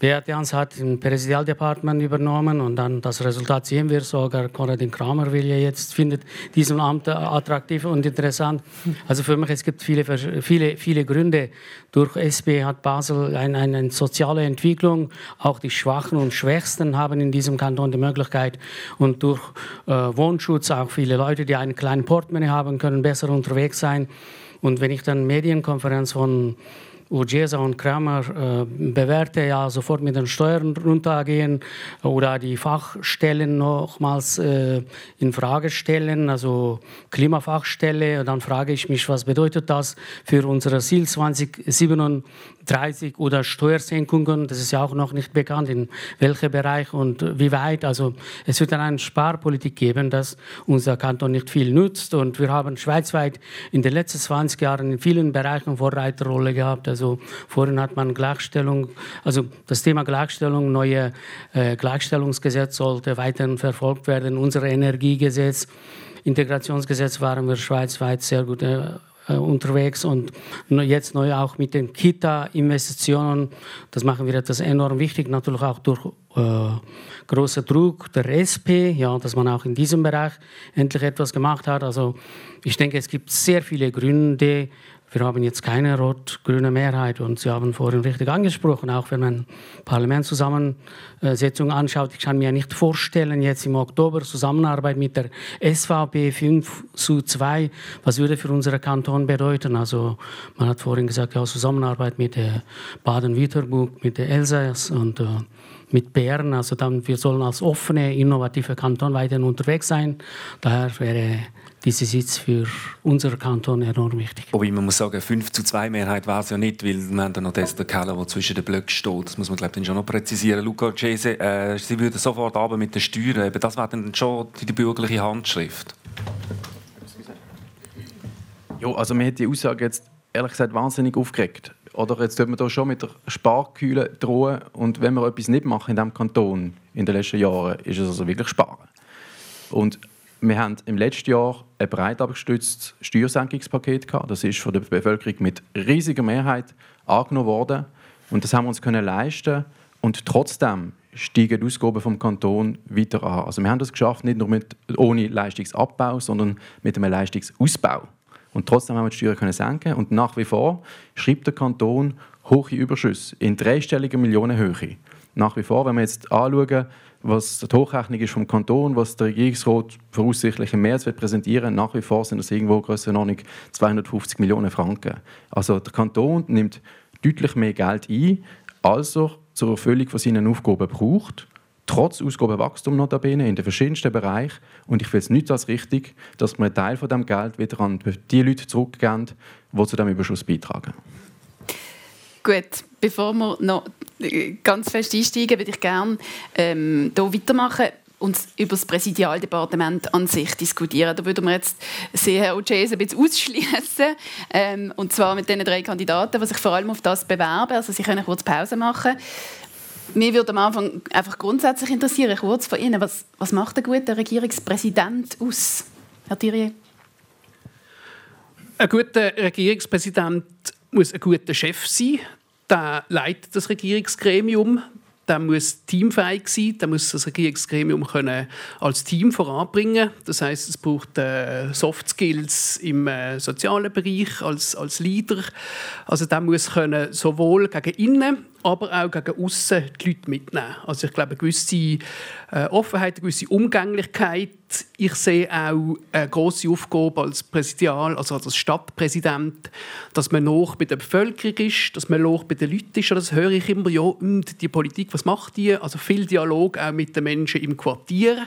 Beat Jans hat im Präsidialdepartement übernommen und dann das Resultat sehen wir. Sogar Konradin Kramer will ja jetzt findet diesen Amt attraktiv und interessant. Also für mich es gibt viele viele viele Gründe. Durch SP hat Basel eine, eine soziale Entwicklung. Auch die Schwachen und Schwächsten haben in diesem Kanton die Möglichkeit und durch äh, Wohnschutz auch viele Leute, die einen kleinen Portemonnaie haben, können besser unterwegs sein. Und wenn ich dann Medienkonferenz von Urgesa und Kramer äh, bewährte, ja sofort mit den Steuern runtergehen oder die Fachstellen nochmals äh, in Frage stellen, also Klimafachstelle. Und dann frage ich mich, was bedeutet das für unser Ziel 2027 30 oder Steuersenkungen, das ist ja auch noch nicht bekannt, in welchem Bereich und wie weit. Also es wird dann eine Sparpolitik geben, dass unser Kanton nicht viel nutzt und wir haben schweizweit in den letzten 20 Jahren in vielen Bereichen Vorreiterrolle gehabt. Also vorhin hat man Gleichstellung, also das Thema Gleichstellung, neue äh, Gleichstellungsgesetz sollte weiterhin verfolgt werden, unser Energiegesetz. Integrationsgesetz waren wir schweizweit sehr gut äh, unterwegs und jetzt neu auch mit den Kita-Investitionen. Das machen wir etwas enorm wichtig, natürlich auch durch äh, großer Druck der SP, ja, dass man auch in diesem Bereich endlich etwas gemacht hat. Also ich denke, es gibt sehr viele Gründe, wir haben jetzt keine rot-grüne Mehrheit und Sie haben vorhin richtig angesprochen, auch wenn man Parlamentszusammensetzung anschaut. Ich kann mir nicht vorstellen, jetzt im Oktober Zusammenarbeit mit der SVP 5 zu 2, was würde für unseren Kanton bedeuten? Also man hat vorhin gesagt, ja, Zusammenarbeit mit Baden-Württemberg, mit der Elsass und äh, mit Bern. Also dann, wir sollen als offene, innovative Kanton weiterhin unterwegs sein. Daher wäre dieser Sitz für unseren Kanton enorm wichtig. Wobei man muss sagen, 5 zu 2 Mehrheit war es ja nicht, weil wir haben dann noch den Keller, der zwischen den Blöcken steht. Das muss man glaube ich schon noch präzisieren. Luca Cese, äh, Sie würden sofort aber mit den Steuern, eben das wäre dann schon die bürgerliche Handschrift. Ja, also mir hat die Aussage jetzt ehrlich gesagt wahnsinnig aufgeregt. Oder jetzt tut man da schon mit der Sparkühle drohen und wenn wir etwas nicht machen in diesem Kanton in den letzten Jahren, ist es also wirklich sparen. Und wir haben im letzten Jahr ein breit abgestütztes Steuersenkungspaket gehabt. Das ist von der Bevölkerung mit riesiger Mehrheit angenommen worden. Und das haben wir uns können leisten. Und trotzdem steigen die Ausgaben vom Kanton weiter an. Also wir haben das geschafft, nicht nur mit, ohne Leistungsabbau, sondern mit einem Leistungsausbau. Und trotzdem haben wir die Steuern können senken. Und nach wie vor schreibt der Kanton hohe Überschüsse in dreistelliger Millionenhöhe. Nach wie vor, wenn wir jetzt anschauen, was die Hochrechnung ist vom Kanton, was der Regierungsrat voraussichtlich im März wird präsentieren nach wie vor sind das irgendwo Grössenordnung 250 Millionen Franken. Also der Kanton nimmt deutlich mehr Geld ein, als er zur Erfüllung von seinen Aufgaben braucht, trotz Ausgabenwachstum notabene in den verschiedensten Bereichen. Und ich finde es nicht als richtig, dass man einen Teil von dem Geld wieder an die Leute zurückgeben, die zu dem Überschuss beitragen. Gut, bevor wir noch ganz fest einsteigen, würde ich gerne ähm, hier weitermachen und über das Präsidialdepartement an sich diskutieren. Da würden wir jetzt sehr Uchese ein bisschen ausschließen. Ähm, und zwar mit den drei Kandidaten, die sich vor allem auf das bewerben. Also Sie können kurz Pause machen. Mir würde am Anfang einfach grundsätzlich interessieren, kurz von Ihnen, was, was macht ein guter Regierungspräsident aus, Herr Thierry? Ein guter Regierungspräsident muss ein guter Chef sein. Der leitet das Regierungsgremium. Der muss teamfähig sein. Der muss das Regierungsgremium können als Team voranbringen. Das heißt, es braucht äh, Soft Skills im äh, sozialen Bereich als, als Leader. Also der muss können sowohl gegen innen aber auch gegen außen die Leute mitnehmen. Also ich glaube, eine gewisse äh, Offenheit, eine gewisse Umgänglichkeit. Ich sehe auch eine grosse Aufgabe als Präsidial, also als Stadtpräsident, dass man noch bei der Bevölkerung ist, dass man noch bei den Leuten ist. Das höre ich immer, ja, die Politik, was macht die? Also viel Dialog auch mit den Menschen im Quartier.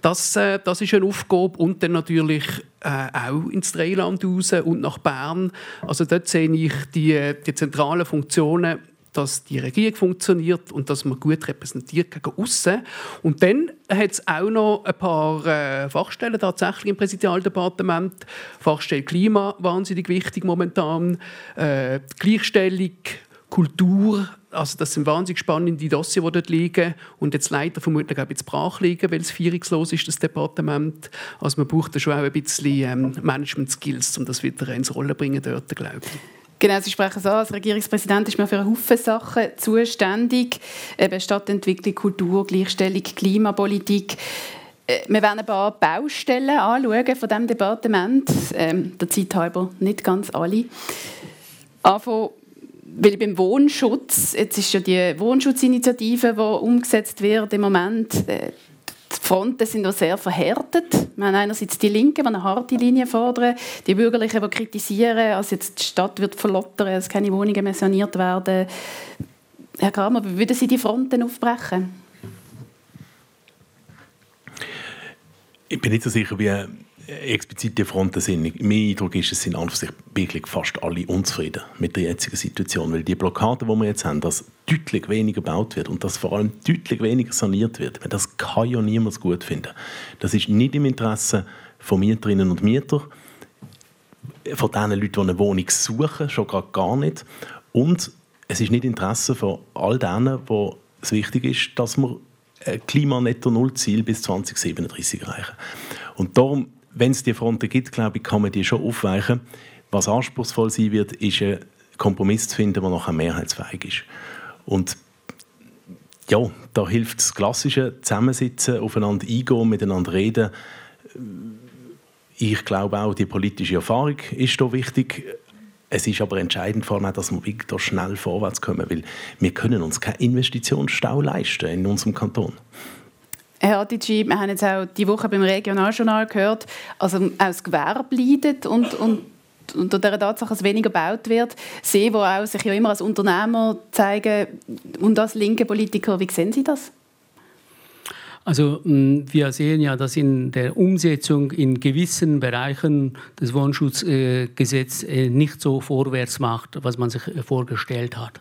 Das, äh, das ist eine Aufgabe. Und dann natürlich äh, auch ins Dreiland raus und nach Bern. Also dort sehe ich die, die zentralen Funktionen dass die Regierung funktioniert und dass man gut repräsentiert gegen außen. Und dann hat es auch noch ein paar äh, Fachstellen tatsächlich im Präsidialdepartement. Fachstelle Klima, wahnsinnig wichtig momentan. Äh, Gleichstellung, Kultur, also das sind wahnsinnig spannende Dossiers, die dort liegen und jetzt leider vermutlich auch ein bisschen brach liegen, weil es feierungslos ist, das Departement. Also man braucht da schon auch ein bisschen ähm, Management-Skills, um das wieder ins Rollen zu bringen dort, glaube ich. Genau, Sie sprechen so, als Regierungspräsident ist man für einen Haufen Sachen zuständig. Eben Stadtentwicklung, Kultur, Gleichstellung, Klimapolitik. Äh, wir werden ein paar Baustellen anschauen von diesem Departement. Ähm, der Zeit halber nicht ganz alle. Anfangen weil beim Wohnschutz, jetzt ist ja die Wohnschutzinitiative, die umgesetzt wird im Moment, äh, die Fronten sind noch sehr verhärtet. Wir haben einerseits die Linken, die eine harte Linie fordern, die Bürgerlichen, die kritisieren, also jetzt die Stadt wird verlottern, dass keine Wohnungen mehr saniert werden. Herr Kramer, würden Sie die Fronten aufbrechen? Ich bin nicht so sicher, wie explizite Fronten sind. Mein Eindruck ist, es sind an sich wirklich fast alle unzufrieden mit der jetzigen Situation, weil die Blockade, die wir jetzt haben, dass deutlich weniger gebaut wird und dass vor allem deutlich weniger saniert wird, das kann ja niemand gut finden. Das ist nicht im Interesse von Mieterinnen und Mietern, von den Leuten, die eine Wohnung suchen, schon gar nicht. Und es ist nicht Interesse von all denen, wo es wichtig ist, dass wir ein Klimanetto-Null-Ziel bis 2037 erreichen. Und darum wenn es die Fronten gibt, glaube ich, kann man die schon aufweichen. Was anspruchsvoll sein wird, ist ein Kompromiss zu finden, der nachher mehrheitsfähig ist. Und ja, da hilft das klassische Zusammensitzen, aufeinander eingehen, miteinander reden. Ich glaube auch, die politische Erfahrung ist da wichtig. Es ist aber entscheidend vor allem, dass wir wirklich schnell vorwärts kommen, weil wir können uns keinen Investitionsstau leisten in unserem Kanton. Herr Adici, wir haben jetzt auch die Woche beim Regionaljournal gehört, also auch das Gewerbe leidet und, und unter der Tatsache, dass weniger gebaut wird. Sie, die auch sich ja immer als Unternehmer zeigen und als linke Politiker, wie sehen Sie das? Also wir sehen ja, dass in der Umsetzung in gewissen Bereichen das Wohnschutzgesetz äh, nicht so vorwärts macht, was man sich vorgestellt hat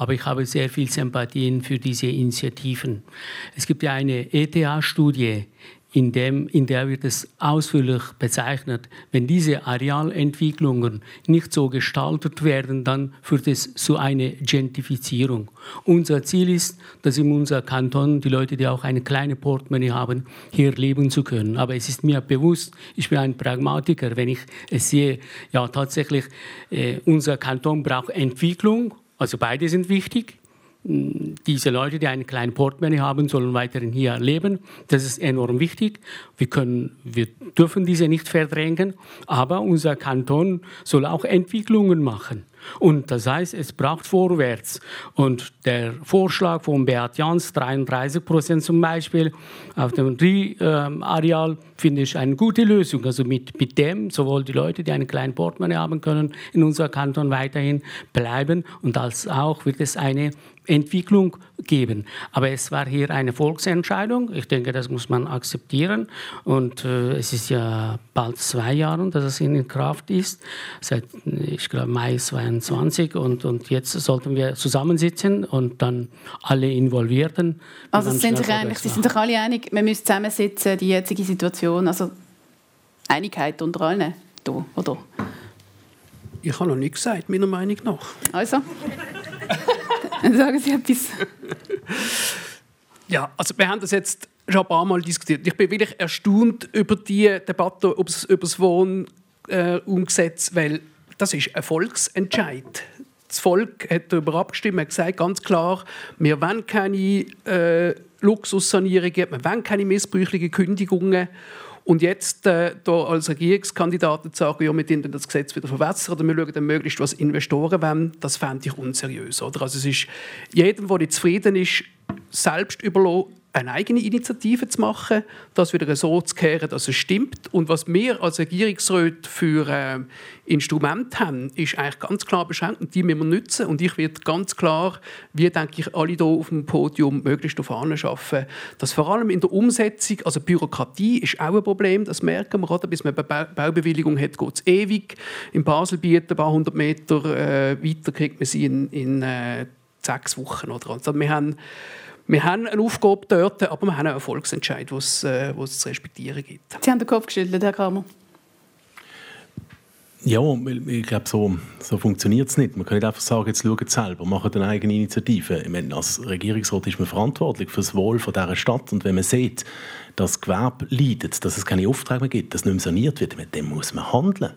aber ich habe sehr viel Sympathien für diese Initiativen. Es gibt ja eine ETH-Studie, in, dem, in der wird es ausführlich bezeichnet, wenn diese Arealentwicklungen nicht so gestaltet werden, dann führt es zu einer Gentrifizierung. Unser Ziel ist, dass in unser Kanton die Leute, die auch eine kleine Portemonnaie haben, hier leben zu können. Aber es ist mir bewusst, ich bin ein Pragmatiker, wenn ich es sehe, ja tatsächlich, äh, unser Kanton braucht Entwicklung also beide sind wichtig. Diese Leute, die einen kleinen Portemonnaie haben, sollen weiterhin hier leben. Das ist enorm wichtig. Wir, können, wir dürfen diese nicht verdrängen, aber unser Kanton soll auch Entwicklungen machen. Und das heißt, es braucht vorwärts. Und der Vorschlag von Beat Jans, 33 Prozent zum Beispiel, auf dem Rie-Areal, finde ich eine gute Lösung. Also mit, mit dem sowohl die Leute, die einen kleinen Portemonnaie haben können, in unser Kanton weiterhin bleiben und als auch wird es eine Entwicklung geben. Aber es war hier eine Volksentscheidung. Ich denke, das muss man akzeptieren. Und äh, es ist ja bald zwei Jahre, dass es in Kraft ist, seit, ich glaube, Mai 22. Und, und jetzt sollten wir zusammensitzen und dann alle Involvierten. Also sind sich eigentlich, Sie sind sich alle einig, wir müssen zusammensitzen, die jetzige Situation, also Einigkeit unter allen, da, oder? Ich habe noch nichts gesagt, meiner Meinung nach. Also? Sagen Sie etwas. Ja, also wir haben das jetzt schon ein paar Mal diskutiert. Ich bin wirklich erstaunt über die Debatte über das Wohngesetz, weil das ist ein Volksentscheid. Das Volk hat darüber abgestimmt, hat gesagt ganz klar, wir wollen keine äh, Luxussanierungen, wir wollen keine missbräuchlichen Kündigungen. Und jetzt äh, da als Regierungskandidaten zu sagen, ja, wir wollen das Gesetz wieder verwässern oder wir schauen dann möglichst, was Investoren wollen, das fände ich unseriös. Oder? Also es ist jedem, der nicht zufrieden ist, selbst überlassen, eine eigene Initiative zu machen, das wieder so zu kehren, dass es stimmt. Und was wir als Regierungsrat für äh, Instrumente haben, ist eigentlich ganz klar beschränkt und die müssen wir nutzen. Und ich werde ganz klar, wie denke ich, alle hier auf dem Podium möglichst darauf arbeiten, dass vor allem in der Umsetzung, also Bürokratie ist auch ein Problem, das merken wir, oder? bis man eine Baubewilligung hat, geht es ewig. In Baselbiet, ein paar hundert Meter äh, weiter, kriegt man sie in, in äh, sechs Wochen. Oder? Also wir haben wir haben eine Aufgabe dort, aber wir haben auch einen Volksentscheid, den es, äh, es zu respektieren gibt. Sie haben den Kopf geschüttelt, Herr Kramer. Ja, ich glaube, so, so funktioniert es nicht. Man kann nicht einfach sagen, jetzt schaut selber, macht eine eigene Initiative. Ich meine, als Regierungsrat ist man verantwortlich für das Wohl von dieser Stadt. Und wenn man sieht, dass das Gewerbe leidet, dass es keine Aufträge mehr gibt, dass nicht mehr saniert wird, dann muss man handeln.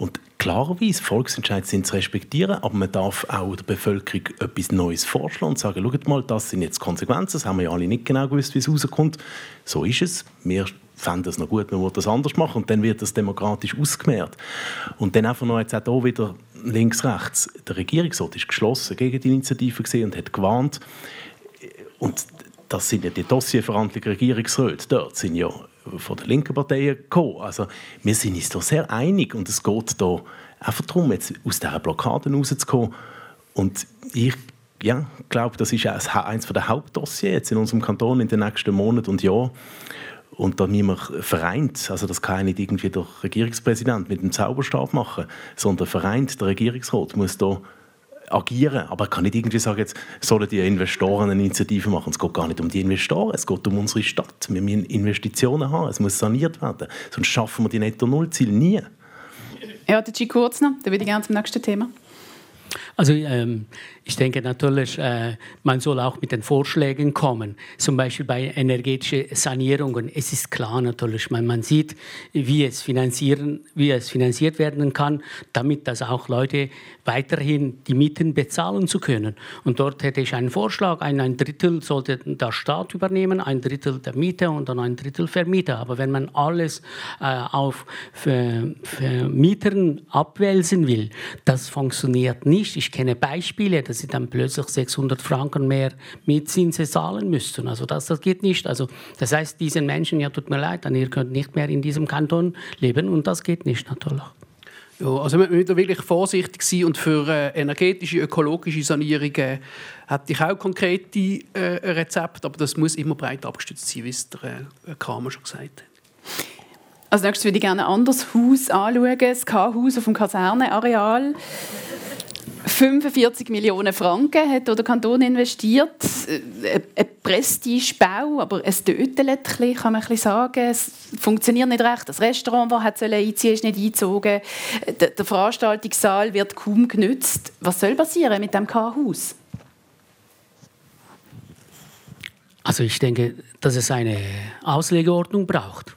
Und klarerweise, Volksentscheide sind zu respektieren, aber man darf auch der Bevölkerung etwas Neues vorschlagen und sagen, schaut mal, das sind jetzt Konsequenzen, das haben wir ja alle nicht genau gewusst, wie es rauskommt. So ist es. Wir fänden es noch gut, man würde das anders machen und dann wird das demokratisch ausgemehrt. Und dann einfach noch jetzt auch wieder links, rechts. Der Regierungsrat ist geschlossen gegen die Initiative und hat gewarnt. Und das sind ja die dossierverantwortlichen Regierungsräte dort, sind ja von der linken Parteien gekommen. Also wir sind uns da sehr einig und es geht da einfach darum, jetzt aus dieser Blockade rauszukommen. Und ich ja, glaube, das ist eines der Hauptdossiers in unserem Kanton in den nächsten Monaten und Jahren. Und da müssen wir vereint, also das kann nicht irgendwie der Regierungspräsident mit dem Zauberstab machen, sondern vereint der Regierungsrat muss da agieren. Aber ich kann nicht irgendwie sagen, jetzt sollen die Investoren eine Initiative machen. Es geht gar nicht um die Investoren, es geht um unsere Stadt. Wir müssen Investitionen haben, es muss saniert werden. Sonst schaffen wir die Netto-Null-Ziele nie. Ja, der G. kurz noch, dann würde ich gerne zum nächsten Thema. Also ähm, ich denke natürlich, äh, man soll auch mit den Vorschlägen kommen, zum Beispiel bei energetischen Sanierungen. Es ist klar natürlich, man, man sieht, wie es, finanzieren, wie es finanziert werden kann, damit das auch Leute weiterhin die Mieten bezahlen zu können. Und dort hätte ich einen Vorschlag, ein, ein Drittel sollte der Staat übernehmen, ein Drittel der Mieter und dann ein Drittel Vermieter. Aber wenn man alles äh, auf Mietern abwälzen will, das funktioniert nicht. Ich kenne Beispiele, dass sie dann plötzlich 600 Franken mehr Mietzinse zahlen müssten. Also das, das geht nicht. Also das heißt, diesen Menschen, ja tut mir leid, dann ihr könnt nicht mehr in diesem Kanton leben und das geht nicht natürlich. Ja, also wir müssen wirklich vorsichtig sein und für äh, energetische, ökologische Sanierungen hätte ich auch konkrete äh, Rezepte, aber das muss immer breit abgestützt sein, wie es der äh, Kramer schon gesagt hat. Als nächstes würde ich gerne ein anderes Haus anschauen, das K-Haus auf dem Kaserneareal. 45 Millionen Franken hat der Kanton investiert. Äh, ein Prestigebau, aber ein Töteletchen, kann man sagen. Es funktioniert nicht recht. Das Restaurant, das hat einziehen ist nicht eingezogen. Der Veranstaltungssaal wird kaum genützt. Was soll passieren mit dem K-Haus? Also ich denke, dass es eine Auslegeordnung braucht.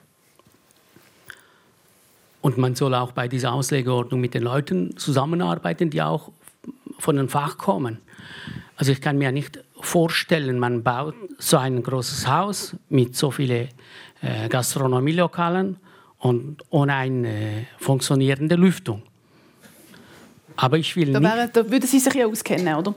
Und man soll auch bei dieser Auslegeordnung mit den Leuten zusammenarbeiten, die auch von dem Fach kommen. Also ich kann mir nicht vorstellen, man baut so ein großes Haus mit so vielen äh, Gastronomielokalen und ohne eine äh, funktionierende Lüftung. Aber ich will da, wäre, da würden Sie sich ja auskennen, oder?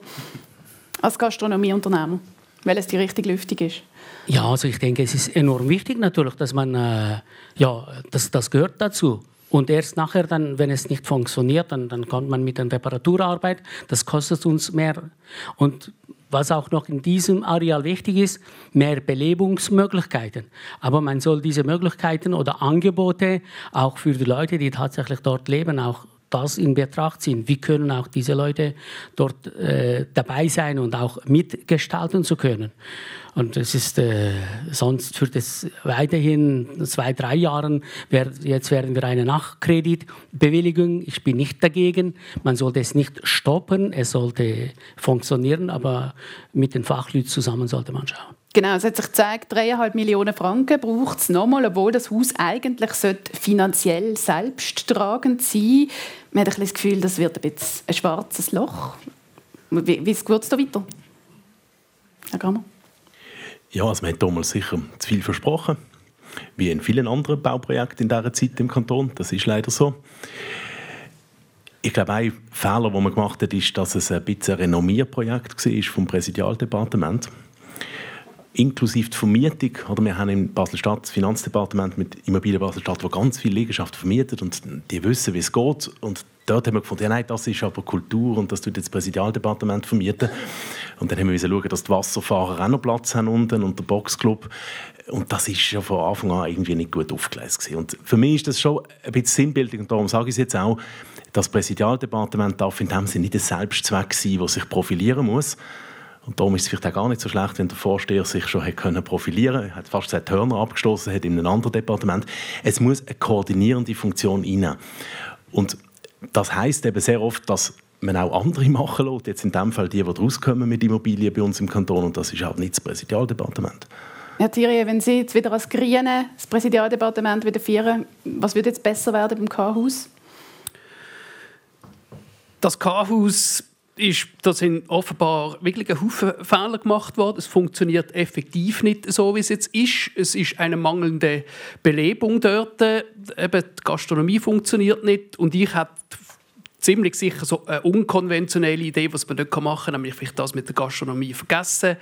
Als Gastronomieunternehmer, weil es die richtige Lüftung ist. Ja, also ich denke, es ist enorm wichtig natürlich, dass man, äh, ja, das, das gehört dazu. Und erst nachher, dann, wenn es nicht funktioniert, dann, dann kommt man mit der Reparaturarbeit. Das kostet uns mehr. Und was auch noch in diesem Areal wichtig ist, mehr Belebungsmöglichkeiten. Aber man soll diese Möglichkeiten oder Angebote auch für die Leute, die tatsächlich dort leben, auch das in Betracht ziehen. Wie können auch diese Leute dort äh, dabei sein und auch mitgestalten zu können? Und es ist äh, sonst für das weiterhin zwei, drei Jahren, wär, jetzt werden wir eine Nachkreditbewilligung. Ich bin nicht dagegen. Man sollte es nicht stoppen, es sollte funktionieren, aber mit den Fachleuten zusammen sollte man schauen. Genau, es hat sich gezeigt, 3,5 Millionen Franken braucht es nochmal, obwohl das Haus eigentlich finanziell selbsttragend sein sollte. Man hat ein das Gefühl, das wird ein, bisschen ein schwarzes Loch. Wie, wie geht es da weiter? Herr Grammer? Ja, also man hat damals sicher zu viel versprochen. wie in vielen anderen Bauprojekten in dieser Zeit im Kanton. Das ist leider so. Ich glaube, ein Fehler, den man gemacht hat, ist, dass es ein bisschen ein Renommierprojekt war vom Präsidialdepartement inklusive die Vermietung. Oder wir haben in Basel-Stadt das Finanzdepartement mit Immobilien Basel-Stadt, wo ganz viele Liegenschaften vermietet und die wissen, wie es geht. Und dort haben wir gefunden, ja, nein, das ist aber Kultur und das tut jetzt das Präsidialdepartement vermieten. Und dann haben wir schauen, dass die Wasserfahrer auch noch Platz haben unten und der Boxclub. Und das ist schon von Anfang an irgendwie nicht gut aufgelesen. Und für mich ist das schon ein bisschen sinnbildlich und darum sage ich es jetzt auch, das Präsidialdepartement darf in dem Sinne nicht ein Selbstzweck sein, der sich profilieren muss, und darum ist es vielleicht auch gar nicht so schlecht, wenn der Vorsteher sich schon hätte profilieren können. Er hat fast seinen Hörner abgestoßen, hat in einem anderen Departement. Es muss eine koordinierende Funktion rein. Und das heißt eben sehr oft, dass man auch andere machen lässt. Jetzt in dem Fall die, die rauskommen mit Immobilien bei uns im Kanton. Und das ist auch nicht das Präsidialdepartement. Herr Thierry, wenn Sie jetzt wieder als Grüne das Präsidialdepartement wieder führen, was würde jetzt besser werden beim K-Haus? Das K-Haus ist, da sind offenbar wirklich ein Haufen Fehler gemacht worden. Es funktioniert effektiv nicht so, wie es jetzt ist. Es ist eine mangelnde Belebung dort. Eben, die Gastronomie funktioniert nicht. Und ich habe ziemlich sicher so eine unkonventionelle Idee, was man dort machen kann, nämlich vielleicht das mit der Gastronomie vergessen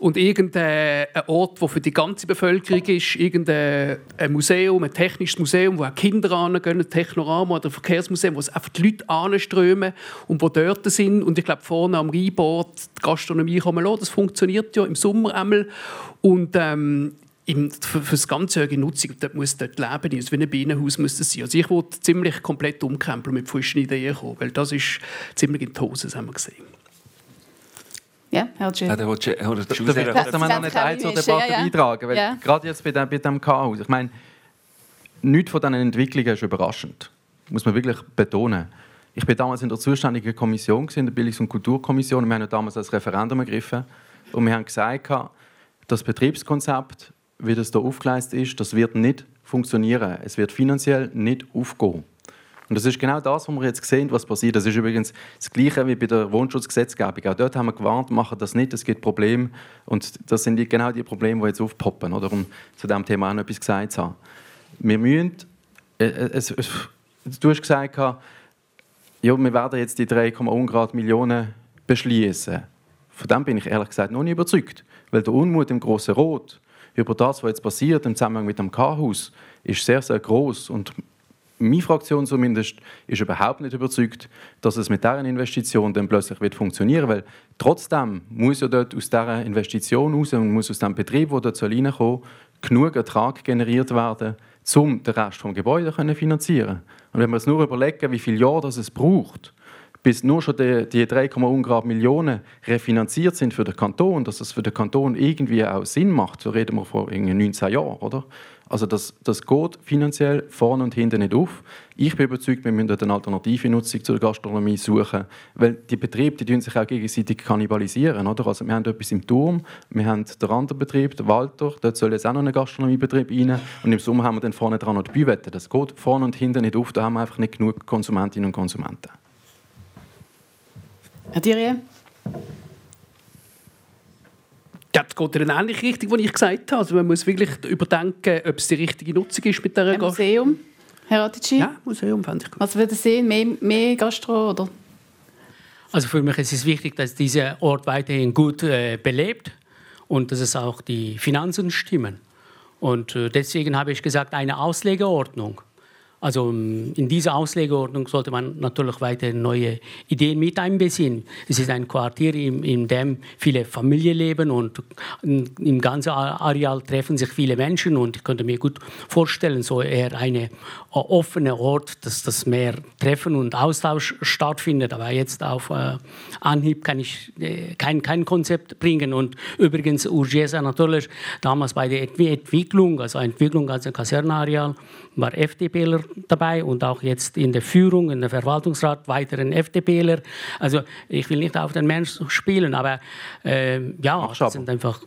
und irgendein Ort, der für die ganze Bevölkerung ist, irgendein Museum, ein technisches Museum, wo auch Kinder angehen, ein Technorama oder ein Verkehrsmuseum, wo einfach die Leute anströmen und wo dort sind. Und ich glaube, vorne am Rheinbord die Gastronomie kann man lassen. Das funktioniert ja im Sommer einmal. Und ähm, für, für das ganzjährige Nutzung, dort muss dort leben, also wie ein Bienenhaus muss das sein. Also ich wollte ziemlich komplett umkrempeln mit frischen Ideen kommen, weil das ist ziemlich in die Hose, das haben wir gesehen. Ja, Herr Gill. Ja, der Roger, oder die Schule, ja, trotzdem noch nicht zur Debatte ja, ja. beitragen, weil ja. gerade jetzt bei dem, bei dem Chaos, ich meine, nichts von diesen Entwicklungen ist überraschend, muss man wirklich betonen. Ich war damals in der zuständigen Kommission, in der Bildungs- und Kulturkommission, und wir haben damals das Referendum ergriffen und wir haben gesagt, das Betriebskonzept wie das hier aufgeleistet ist, das wird nicht funktionieren. Es wird finanziell nicht aufgehen. Und das ist genau das, was wir jetzt sehen, was passiert. Das ist übrigens das Gleiche wie bei der Wohnschutzgesetzgebung. Auch dort haben wir gewarnt, machen das nicht, es gibt Probleme. Und das sind die, genau die Probleme, die jetzt aufpoppen, oder? um zu diesem Thema auch noch etwas gesagt zu haben. Wir müssen, äh, äh es, es, du hast gesagt, ja, wir werden jetzt die 3,1 Millionen beschließen. Von dem bin ich ehrlich gesagt noch nicht überzeugt. Weil der Unmut im Grossen Rot über das, was jetzt passiert im Zusammenhang mit dem K-Haus, ist sehr, sehr groß. Und meine Fraktion zumindest ist überhaupt nicht überzeugt, dass es mit dieser Investition dann plötzlich wird funktionieren. Weil trotzdem muss ja dort aus dieser Investition raus und muss aus dem Betrieb, der dort soll, genug Ertrag generiert werden, um den Rest des Gebäudes zu finanzieren. Und wenn wir uns nur überlegen, wie viele Jahre das es braucht, bis nur schon die, die 3,1 Millionen refinanziert sind für den Kanton, dass es für den Kanton irgendwie auch Sinn macht, so reden wir vor 19 Jahren, oder? Also das, das geht finanziell vorne und hinten nicht auf. Ich bin überzeugt, wir müssen eine alternative Nutzung zur Gastronomie suchen, weil die Betriebe die sich auch gegenseitig kannibalisieren. Oder? Also wir haben etwas im Turm, wir haben den anderen Betrieb, den Walter, dort soll jetzt auch noch ein Gastronomiebetrieb rein und im Sommer haben wir dann vorne dran noch die Büwette. Das geht vorne und hinten nicht auf, da haben wir einfach nicht genug Konsumentinnen und Konsumenten. Herr Thierry? Das geht in eine ähnliche Richtung, die ich gesagt habe. Also man muss wirklich überdenken, ob es die richtige Nutzung ist mit dieser Ein Museum, Herr Atici? Ja, Museum fände ich gut. Was würden Sie sehen? Mehr, mehr Gastro, oder? Also für mich ist es wichtig, dass dieser Ort weiterhin gut äh, belebt und dass es auch die Finanzen stimmen. Und äh, deswegen habe ich gesagt, eine Auslegeordnung. Also ähm, in dieser Auslegeordnung sollte man natürlich weiter neue Ideen mit einbeziehen. Es ist ein Quartier, in, in dem viele Familien leben und im ganzen Areal treffen sich viele Menschen und ich könnte mir gut vorstellen, so eher eine offene Ort, dass das mehr Treffen und Austausch stattfindet. Aber jetzt auf äh, Anhieb kann ich äh, kein, kein Konzept bringen. Und übrigens Urgesa natürlich damals bei der Entwicklung, also Entwicklung als ein Kasernenareal, war FDPler dabei und auch jetzt in der Führung, in der Verwaltungsrat weiteren FDPler. Also ich will nicht auf den Mensch spielen, aber äh, ja, das sind einfach...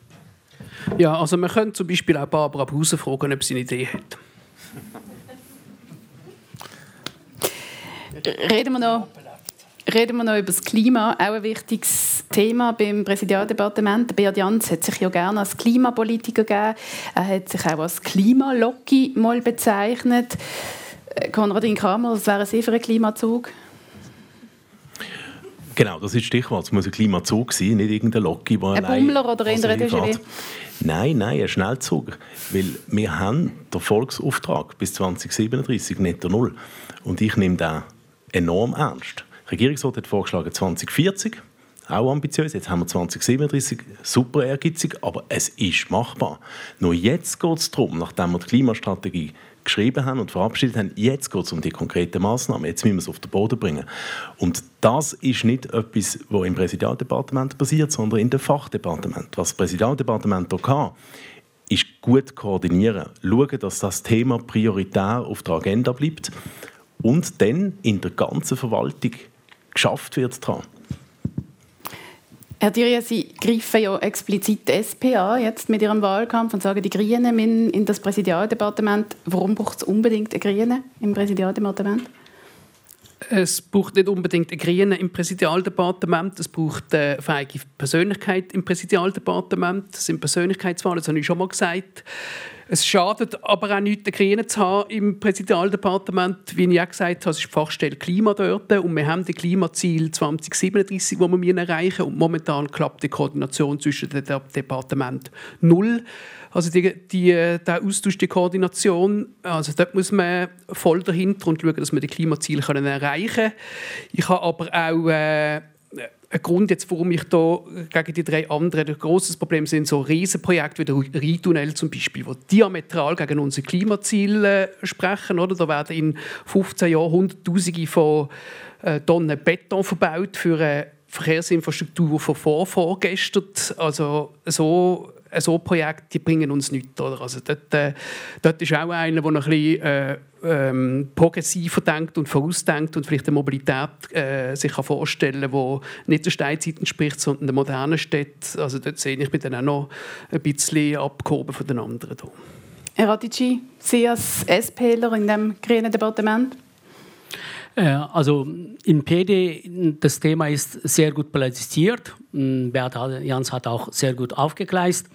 Ja, also man könnte zum Beispiel auch Barbara Buse fragen, ob sie eine Idee hat. Reden wir noch Reden wir noch über das Klima, auch ein wichtiges Thema beim Präsidialdepartement. Beat Jans hat sich ja gerne als Klimapolitiker gegeben. Er hat sich auch als Klimalocki mal bezeichnet. Äh, Konradin Kramer, was wäre Sie für einen Klimazug? Genau, das ist das Stichwort. Es muss ein Klimazug sein, nicht irgendein Loki, der Ein Bummler oder in der DGW? Nein, nein, ein Schnellzug. Weil wir haben den Volksauftrag bis 2037 netto null. Und ich nehme den enorm ernst. Der Regierungsrat hat vorgeschlagen 2040, auch ambitiös. Jetzt haben wir 2037, super ehrgeizig, aber es ist machbar. Nur jetzt geht es darum, nachdem wir die Klimastrategie geschrieben haben und verabschiedet haben, jetzt geht es um die konkreten Massnahmen. Jetzt müssen wir es auf den Boden bringen. Und das ist nicht etwas, was im Präsidialdepartement passiert, sondern in dem Fachdepartement. Was das Präsidialdepartement hier kann, ist gut koordinieren, schauen, dass das Thema prioritär auf der Agenda bleibt und dann in der ganzen Verwaltung geschafft wird daran. Herr Diria, Sie greifen ja explizit die SP an, jetzt mit Ihrem Wahlkampf und sagen, die Grünen in, in das Präsidialdepartement. Warum braucht es unbedingt eine Grüne im Präsidialdepartement? Es braucht nicht unbedingt einen Grünen im Präsidialdepartement, es braucht eine feige Persönlichkeit im Präsidialdepartement. Das sind Persönlichkeitswahlen, das habe ich schon mal gesagt. Es schadet aber auch nicht, einen Grünen zu haben im Präsidialdepartement. Wie ich auch gesagt habe, es ist die Fachstelle Klima dort und wir haben das Klimaziel 2037, das wir erreichen. Und momentan klappt die Koordination zwischen den Departementen null. Also die, die, der Austausch, die Koordination, also dort muss man voll dahinter und schauen, dass wir die Klimaziele erreichen können. Ich habe aber auch... Äh, ein Grund, jetzt, warum ich da gegen die drei anderen ein grosses Problem sind so Riesenprojekte wie der Rheintunnel zum Beispiel, die diametral gegen unsere Klimaziele sprechen. Oder? Da werden in 15 Jahren Hunderttausende von äh, Tonnen Beton verbaut für eine Verkehrsinfrastruktur von vor vorgestern. Also so so Projekte die bringen uns nichts. Oder? Also dort, äh, dort ist auch einer, der noch ein bisschen äh, ähm, progressiver denkt und vorausdenkt und vielleicht eine Mobilität äh, sich kann vorstellen kann, die nicht der Steinzeit entspricht, sondern der modernen Städte. Also dort sehe ich mich dann auch noch ein bisschen abgehoben von den anderen. Hier. Herr Radici, Sie als SPler in dem grünen Departement? Äh, also im PD, das Thema ist sehr gut politisiert. Mm, Bert Jans hat auch sehr gut aufgegleist.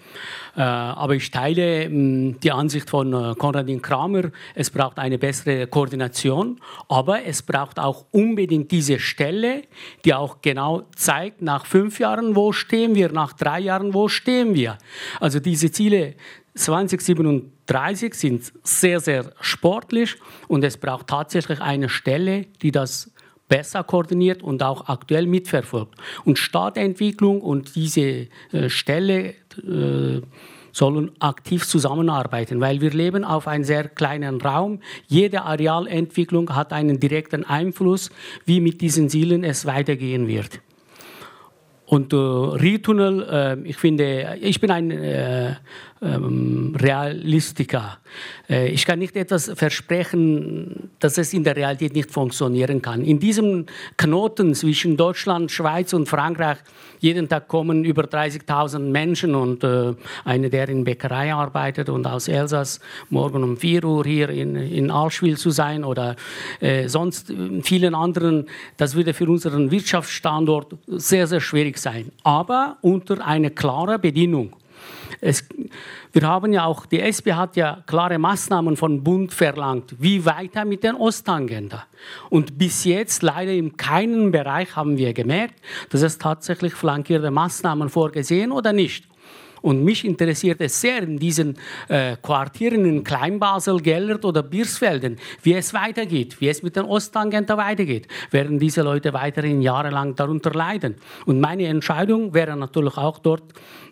Äh, aber ich teile mm, die Ansicht von äh, Konradin Kramer, es braucht eine bessere Koordination, aber es braucht auch unbedingt diese Stelle, die auch genau zeigt, nach fünf Jahren, wo stehen wir, nach drei Jahren, wo stehen wir. Also diese Ziele 2037 sind sehr, sehr sportlich und es braucht tatsächlich eine Stelle, die das besser koordiniert und auch aktuell mitverfolgt. Und Stadtentwicklung und diese äh, Stelle äh, sollen aktiv zusammenarbeiten, weil wir leben auf einem sehr kleinen Raum. Jede Arealentwicklung hat einen direkten Einfluss, wie mit diesen Zielen es weitergehen wird. Und äh, Ritunnel, äh, ich finde, ich bin ein äh, ähm, Realistiker. Äh, ich kann nicht etwas versprechen, dass es in der Realität nicht funktionieren kann. In diesem Knoten zwischen Deutschland, Schweiz und Frankreich, jeden Tag kommen über 30.000 Menschen und äh, einer, der in Bäckerei arbeitet und aus Elsass morgen um 4 Uhr hier in, in Allschwil zu sein oder äh, sonst in vielen anderen, das würde für unseren Wirtschaftsstandort sehr, sehr schwierig sein. Aber unter einer klaren Bedingung. Es, wir haben ja auch, die SP hat ja klare Maßnahmen vom Bund verlangt, wie weiter mit der Ostagenda. Und bis jetzt leider in keinem Bereich haben wir gemerkt, dass es tatsächlich flankierte Maßnahmen vorgesehen oder nicht. Und mich interessiert es sehr in diesen äh, Quartieren in Kleinbasel, Gellert oder Biersfelden, wie es weitergeht, wie es mit den Osttangenten weitergeht. Werden diese Leute weiterhin jahrelang darunter leiden? Und meine Entscheidung wäre natürlich auch dort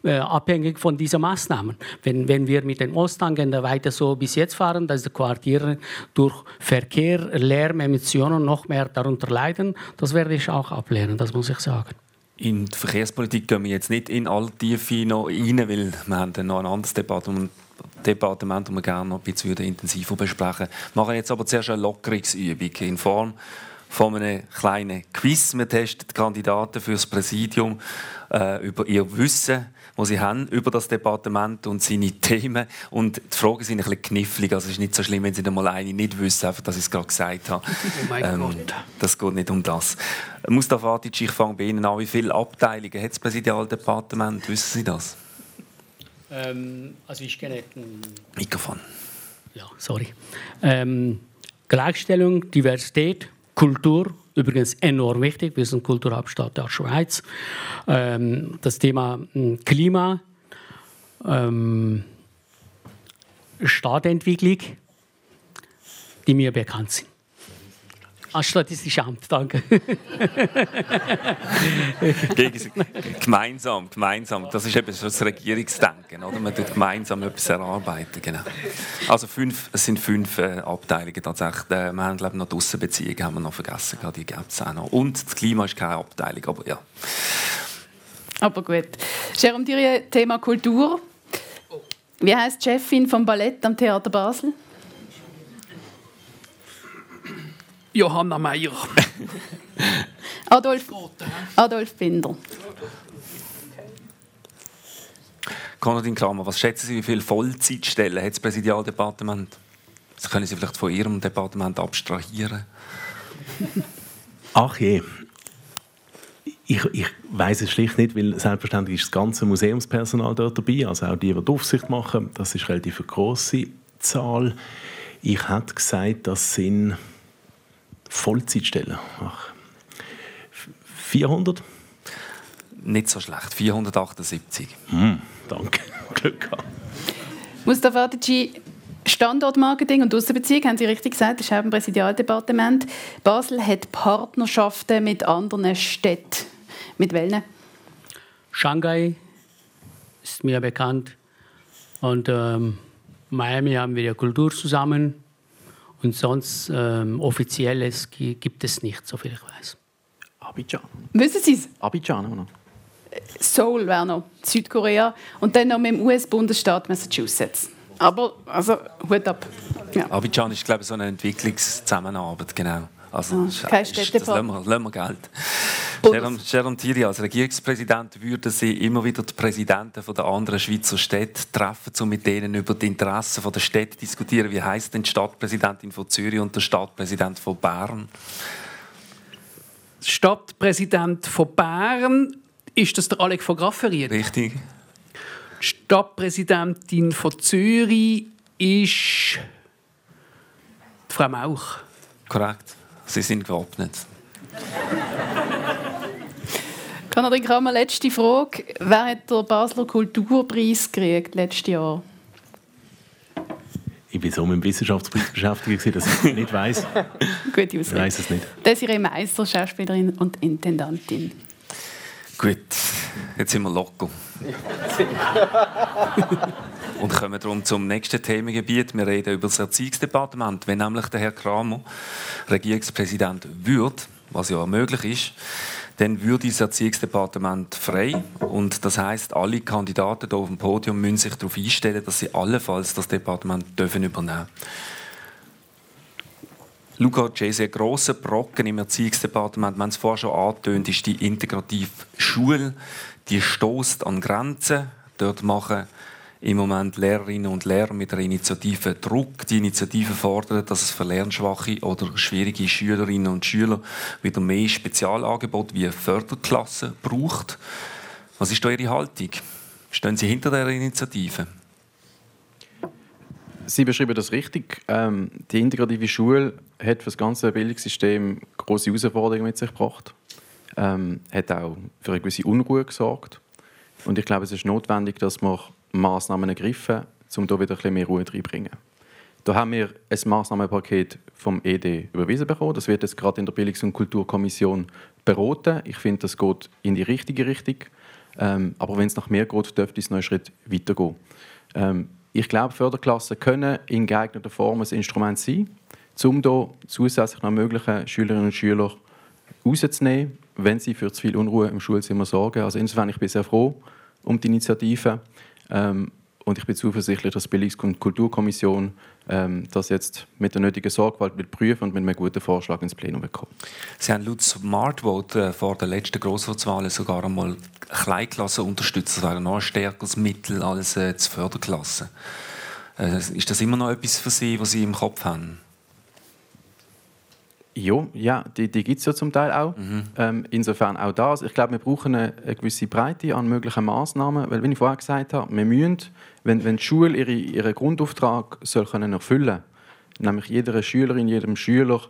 äh, abhängig von diesen Maßnahmen. Wenn, wenn wir mit den Osttangenten weiter so bis jetzt fahren, dass die Quartiere durch Verkehr, Lärm, Emissionen noch mehr darunter leiden, das werde ich auch ablehnen, das muss ich sagen. In die Verkehrspolitik gehen wir jetzt nicht in alle Tiefe noch rein, weil wir haben noch ein anderes Departement, das wir gerne noch ein bisschen intensiver besprechen Wir machen jetzt aber zuerst eine Lockerungsübung in Form von einem kleinen Quiz. Wir testen die Kandidaten für das Präsidium äh, über ihr Wissen die sie haben über das Departement und seine Themen. Und die Fragen sind ein bisschen knifflig. Also es ist nicht so schlimm, wenn sie dann mal eine nicht wissen, einfach, dass ich es gerade gesagt habe. Oh mein ähm, Gott. Das geht nicht um das. Mustafa Atic, ich fange bei Ihnen an. Wie viele Abteilungen hat das Präsidialdepartement? Wissen Sie das? Ähm, also ich kenne... Mikrofon. Ja, sorry. Ähm, Gleichstellung, Diversität, Kultur, übrigens enorm wichtig. Wir sind Kulturhauptstadt der Schweiz. Ähm, das Thema hm, Klima, ähm, Stadtentwicklung, die mir bekannt sind. Als Statistisches Amt, danke. gemeinsam, gemeinsam. Das ist eben so das Regierungsdenken. Oder? Man tut gemeinsam etwas erarbeiten. Genau. Also fünf, es sind fünf äh, Abteilungen tatsächlich. Äh, wir haben glaube ich, noch die Aussenbeziehungen haben wir noch vergessen. Die gibt es auch noch. Und das Klima ist keine Abteilung, aber ja. Aber gut. Jérôme Thierry, Thema Kultur. Wie heißt Chefin vom Ballett am Theater Basel? Johanna Meyer. Adolf, Adolf Binder. Konradin Kramer, was schätzen Sie, wie viele Vollzeitstellen hat das Präsidialdepartement? Das können Sie vielleicht von Ihrem Departement abstrahieren. Ach je. Ich, ich weiß es schlicht nicht, weil selbstverständlich ist das ganze Museumspersonal dort dabei, also auch die, die die Aufsicht machen. Das ist relativ eine grosse Zahl. Ich hätte gesagt, das sind Vollzeitstellen. Ach. 400? Nicht so schlecht, 478. Hm, danke, Glück gehabt. Mustafa Adici, Standortmarketing und Aussenbeziehung, haben Sie richtig gesagt, das ist auch im Präsidialdepartement. Basel hat Partnerschaften mit anderen Städten. Mit welchen? Shanghai ist mir bekannt. Und ähm, Miami haben wir ja Kultur zusammen. Und sonst ähm, offizielles gibt es nicht, soviel ich weiß. Abidjan. Wissen Sie es? Abidjan, oder? Seoul wäre noch, Südkorea. Und dann noch mit dem US-Bundesstaat Massachusetts. Aber, also, Hut ab. Ja. Abidjan ist, glaube ich, so eine Entwicklungszusammenarbeit, genau. Also, ah, kein ist, das lassen wir, lassen wir Geld. Sharon Thierry, als Regierungspräsident würden Sie immer wieder die Präsidenten der anderen Schweizer Städte treffen, um mit denen über die Interessen der Städte zu diskutieren. Wie heißt denn die Stadtpräsidentin von Zürich und der Stadtpräsident von Bern? Stadtpräsident von Bern ist das der Alec von Grafferiet? Richtig. Die Stadtpräsidentin von Zürich ist Frau Mauch. Korrekt. Sie sind gewappnet. Konradin Kramer, letzte Frage. Wer hat den Basler Kulturpreis gekriegt letztes Jahr? Ich bin so mit dem Wissenschaftspreis beschäftigt, dass ich nicht weiß. Gute Ich weiß es nicht. Desiree Meister, Schauspielerin und Intendantin. Gut, jetzt sind wir locker. und kommen darum zum nächsten Themengebiet. Wir reden über das Erziehungsdepartement. Wenn nämlich der Herr Kramer Regierungspräsident wird, was ja möglich ist, dann würde das Erziehungsdepartement frei. Und das heißt, alle Kandidaten hier auf dem Podium müssen sich darauf einstellen, dass sie allenfalls das Departement dürfen übernehmen dürfen. Luca Cesi, ein grosser Brocken im Erziehungsdepartement, haben es vorher schon angetönt, ist die integrative Schule. Die stößt an Grenzen. Dort machen im Moment Lehrerinnen und Lehrer mit der Initiative Druck. Die Initiative fordert, dass es für lernschwache oder schwierige Schülerinnen und Schüler wieder mehr Spezialangebote wie Förderklassen braucht. Was ist da Ihre Haltung? Stehen Sie hinter der Initiative? Sie beschreiben das richtig. Ähm, die integrative Schule hat für das ganze Bildungssystem große Herausforderungen mit sich gebracht. Ähm, hat auch für eine gewisse Unruhe gesorgt. Und ich glaube, es ist notwendig, dass wir Maßnahmen ergreifen, um hier wieder ein bisschen mehr Ruhe reinzubringen. Da haben wir ein Maßnahmenpaket vom ED überwiesen bekommen. Das wird jetzt gerade in der Bildungs- und Kulturkommission beraten. Ich finde, das geht in die richtige Richtung. Ähm, aber wenn es nach mehr geht, dürfte es noch einen Schritt weitergehen. Ähm, ich glaube, Förderklassen können in geeigneter Form ein Instrument sein, um hier zusätzlich noch mögliche Schülerinnen und Schüler rauszunehmen, wenn sie für zu viel Unruhe im Schulzimmer sorgen. Also insofern ich bin sehr froh um die Initiative. Ähm, Und ich bin zuversichtlich, dass die Bildungs- und Kulturkommission ähm, das jetzt mit der nötigen Sorgfalt wird prüfen und mit einem guten Vorschlag ins Plenum bekommen. Sie haben laut Smartvote äh, vor der letzten Grossratswahl sogar einmal Kleinklassen unterstützt. Das wäre noch ein stärkeres Mittel als äh, die Förderklasse. Äh, ist das immer noch etwas für Sie, was Sie im Kopf haben? Ja, ja die, die gibt es ja zum Teil auch. Mhm. Ähm, insofern auch das. Ich glaube, wir brauchen eine, eine, gewisse Breite an möglichen Massnahmen, weil, wie ich vorher gesagt habe, wir müssen, wenn, wenn die Schule ihre, ihren Grundauftrag soll können erfüllen nämlich jeder Schülerin, jedem Schüler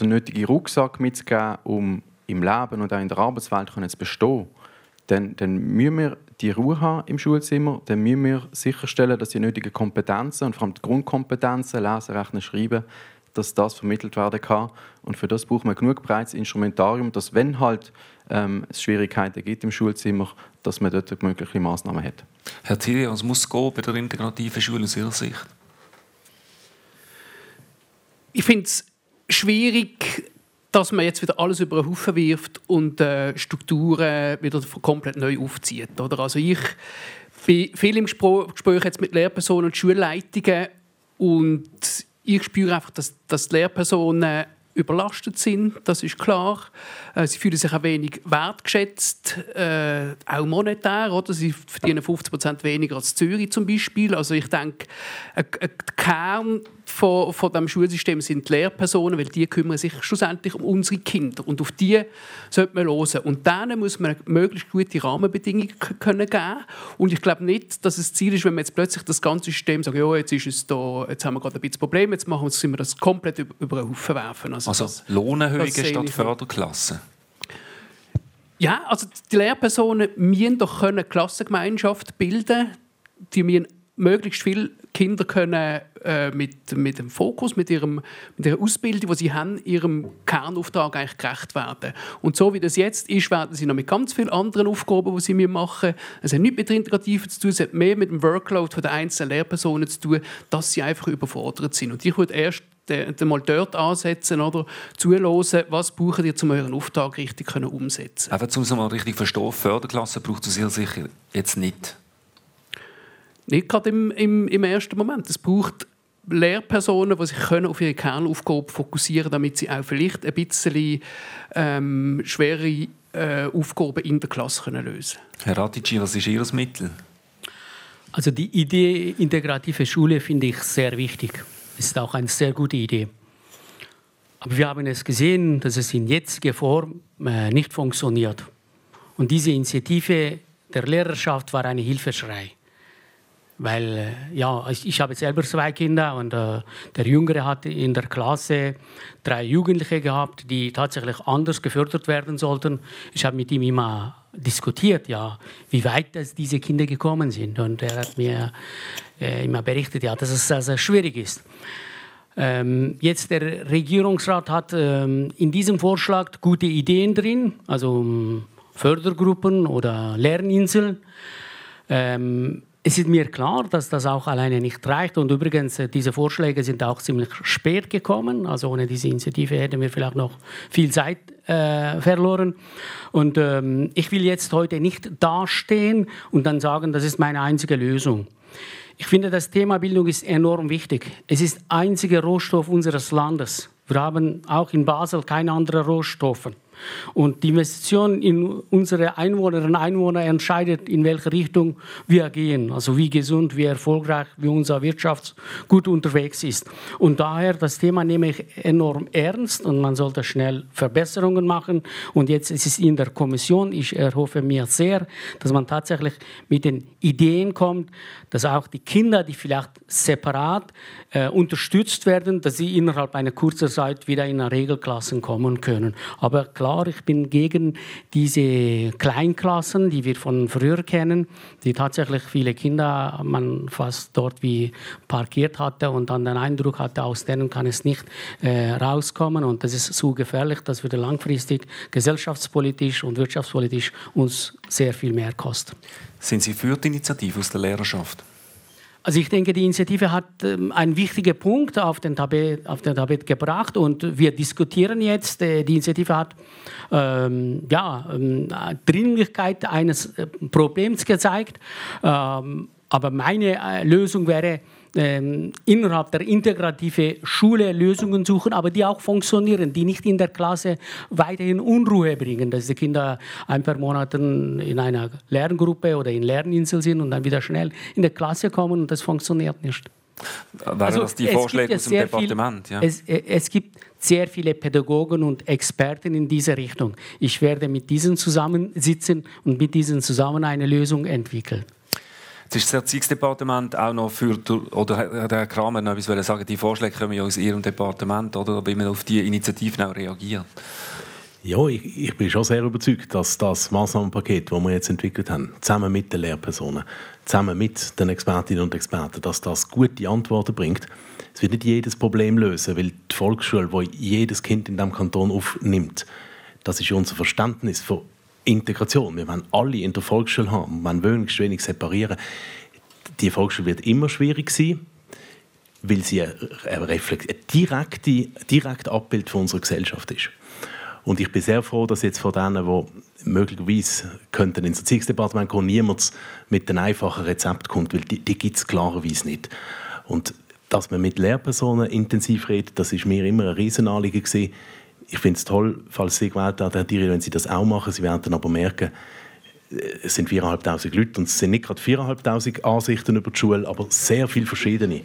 den nötigen Rucksack mitzugeben, um im Leben und auch in der Arbeitswelt zu bestehen, dann, dann müssen wir die Ruhe haben im Schulzimmer, dann müssen wir sicherstellen, dass die nötigen Kompetenzen und vor allem die Grundkompetenzen, Lesen, Rechnen, Schreiben, dass das vermittelt werden kann. Und für das braucht man genug breites Instrumentarium, dass wenn halt ähm, es Schwierigkeiten gibt im Schulzimmer, dass man dort mögliche Maßnahmen hat. Herr Thierry, was muss gehen bei der integrativen Schule aus Ihrer Sicht? Ich finde es schwierig, dass man jetzt wieder alles über den Haufen wirft und äh, Strukturen wieder komplett neu aufzieht. Oder? Also ich bin viel im Gespräch jetzt mit Lehrpersonen und Schulleitungen und ich spüre einfach, dass, dass die Lehrpersonen überlastet sind, das ist klar. Äh, sie fühlen sich ein wenig wertgeschätzt, äh, auch monetär. Oder? Sie verdienen 50 Prozent weniger als Zürich zum Beispiel. Also ich denke, ein, ein Kern von, von dem Schulsystem sind die Lehrpersonen, weil die kümmern sich schlussendlich um unsere Kinder und auf die sollte man hören. Und denen muss man möglichst gute Rahmenbedingungen können geben. Und ich glaube nicht, dass es Ziel ist, wenn man jetzt plötzlich das ganze System sagt, ja, jetzt ist es da, jetzt haben wir gerade ein bisschen Problem, jetzt machen wir, wir das komplett über, über den Haufen werfen. Also, also das, Lohnerhöhungen statt Förderklassen. Ja, also die Lehrpersonen müssen doch können Klassengemeinschaft bilden. Die müssen möglichst viele Kinder können äh, mit, mit dem Fokus, mit, ihrem, mit ihrer Ausbildung, die sie haben, ihrem Kernauftrag eigentlich gerecht werden. Und so wie das jetzt ist, werden sie noch mit ganz vielen anderen Aufgaben, die sie machen müssen. Es hat nichts mit der Integrativen zu tun, es hat mehr mit dem Workload der einzelnen Lehrpersonen zu tun, dass sie einfach überfordert sind. Und ich würde erst mal dort ansetzen oder zuhören, was brauchen ihr, um euren Auftrag richtig können umsetzen Einfach um es mal richtig verstehen, Förderklasse braucht es sicher jetzt nicht. Nicht gerade im, im, im ersten Moment. Es braucht Lehrpersonen, die sich können auf ihre Kernaufgabe fokussieren können, damit sie auch vielleicht ein bisschen ähm, schwere äh, Aufgaben in der Klasse können lösen können. Herr Ratici, was ist Ihr Mittel? Also die Idee integrative Schule finde ich sehr wichtig. Ist auch eine sehr gute Idee. Aber wir haben es gesehen, dass es in jetziger Form äh, nicht funktioniert. Und diese Initiative der Lehrerschaft war eine Hilfeschrei. Weil, äh, ja, ich, ich habe selber zwei Kinder und äh, der Jüngere hat in der Klasse drei Jugendliche gehabt, die tatsächlich anders gefördert werden sollten. Ich habe mit ihm immer diskutiert, ja, wie weit diese Kinder gekommen sind. Und er hat mir äh, immer berichtet, ja, dass es sehr, sehr schwierig ist. Ähm, jetzt der Regierungsrat hat ähm, in diesem Vorschlag gute Ideen drin, also um Fördergruppen oder Lerninseln. Ähm, es ist mir klar, dass das auch alleine nicht reicht. Und übrigens, äh, diese Vorschläge sind auch ziemlich spät gekommen. Also ohne diese Initiative hätten wir vielleicht noch viel Zeit äh, verloren. Und ähm, ich will jetzt heute nicht dastehen und dann sagen, das ist meine einzige Lösung. Ich finde, das Thema Bildung ist enorm wichtig. Es ist einziger Rohstoff unseres Landes. Wir haben auch in Basel keine anderen Rohstoffe. Und die Investition in unsere Einwohnerinnen und Einwohner entscheidet, in welche Richtung wir gehen. Also wie gesund, wie erfolgreich, wie unser Wirtschaft gut unterwegs ist. Und daher, das Thema nehme ich enorm ernst und man sollte schnell Verbesserungen machen. Und jetzt ist es in der Kommission. Ich erhoffe mir sehr, dass man tatsächlich mit den Ideen kommt, dass auch die Kinder, die vielleicht separat äh, unterstützt werden, dass sie innerhalb einer kurzen Zeit wieder in Regelklassen kommen können. Aber klar, ich bin gegen diese Kleinklassen, die wir von früher kennen, die tatsächlich viele Kinder man fast dort wie parkiert hatte und dann den Eindruck hatte, aus denen kann es nicht äh, rauskommen und das ist so gefährlich, dass wir langfristig gesellschaftspolitisch und wirtschaftspolitisch uns sehr viel mehr kostet. Sind Sie für die Initiative aus der Lehrerschaft? Also ich denke, die Initiative hat ähm, einen wichtigen Punkt auf den, Tabet, auf den Tabet gebracht und wir diskutieren jetzt. Äh, die Initiative hat ähm, ja, ähm, Dringlichkeit eines äh, Problems gezeigt. Ähm, Aber meine äh, Lösung wäre, ähm, innerhalb der integrative Schule Lösungen suchen, aber die auch funktionieren, die nicht in der Klasse weiterhin Unruhe bringen, dass die Kinder ein paar Monate in einer Lerngruppe oder in Lerninsel sind und dann wieder schnell in der Klasse kommen und das funktioniert nicht. Wären also, das die Vorschläge aus dem Departement? Viel, ja. es, äh, es gibt sehr viele Pädagogen und Experten in dieser Richtung. Ich werde mit diesen zusammensitzen und mit diesen zusammen eine Lösung entwickeln. Jetzt ist das Erziehungsdepartement auch noch für, oder Herr Kramer noch etwas sagen, die Vorschläge kommen ja aus Ihrem Departement, oder wie man auf diese Initiativen auch reagiert? Ja, ich, ich, bin schon sehr überzeugt, dass das Massnahmenpaket, das wir jetzt entwickelt haben, zusammen mit den Lehrpersonen, zusammen mit den Expertinnen und Experten, dass das gute Antworten bringt. Es wird nicht jedes Problem lösen, weil die Volksschule, wo jedes Kind in diesem Kanton aufnimmt, das ist unser Verständnis von Integration. Wir wollen alle in der Volksschule haben, wir wollen wenig separieren. Die Volksschule wird immer schwierig sein, weil sie ein, ein, direkte, direktes Abbild von unserer Gesellschaft ist. Und ich bin sehr froh, dass jetzt von denen, die möglicherweise könnten ins Erziehungsdepartement kommen, niemand mit einem einfachen Rezept kommt, weil die, die gibt es klarerweise nicht. Und dass man mit Lehrpersonen intensiv redet, das ist mir immer ein Riesenanliegen gewesen ich finde es toll, falls Sie gewählt haben, Herr Thierry, wenn Sie das auch machen. Sie werden dann aber merken, es sind 4'500 Leute und es sind nicht gerade 4'500 Ansichten über die Schule, aber sehr viele verschiedene.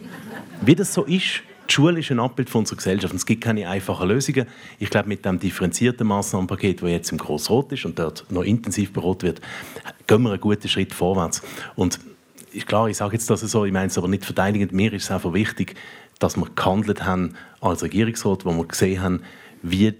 Wie das so ist, die Schule ist ein Abbild von unserer Gesellschaft und es gibt keine einfachen Lösungen. Ich glaube, mit dem differenzierten Massnahmenpaket, das jetzt im Grossrot ist und dort noch intensiv beraten wird, gehen wir einen guten Schritt vorwärts. Und ist klar, ich sage jetzt das so, ich meine es aber nicht verteidigend. Mir ist es einfach wichtig, dass wir gehandelt haben als Regierungsrat, wo wir gesehen haben, wie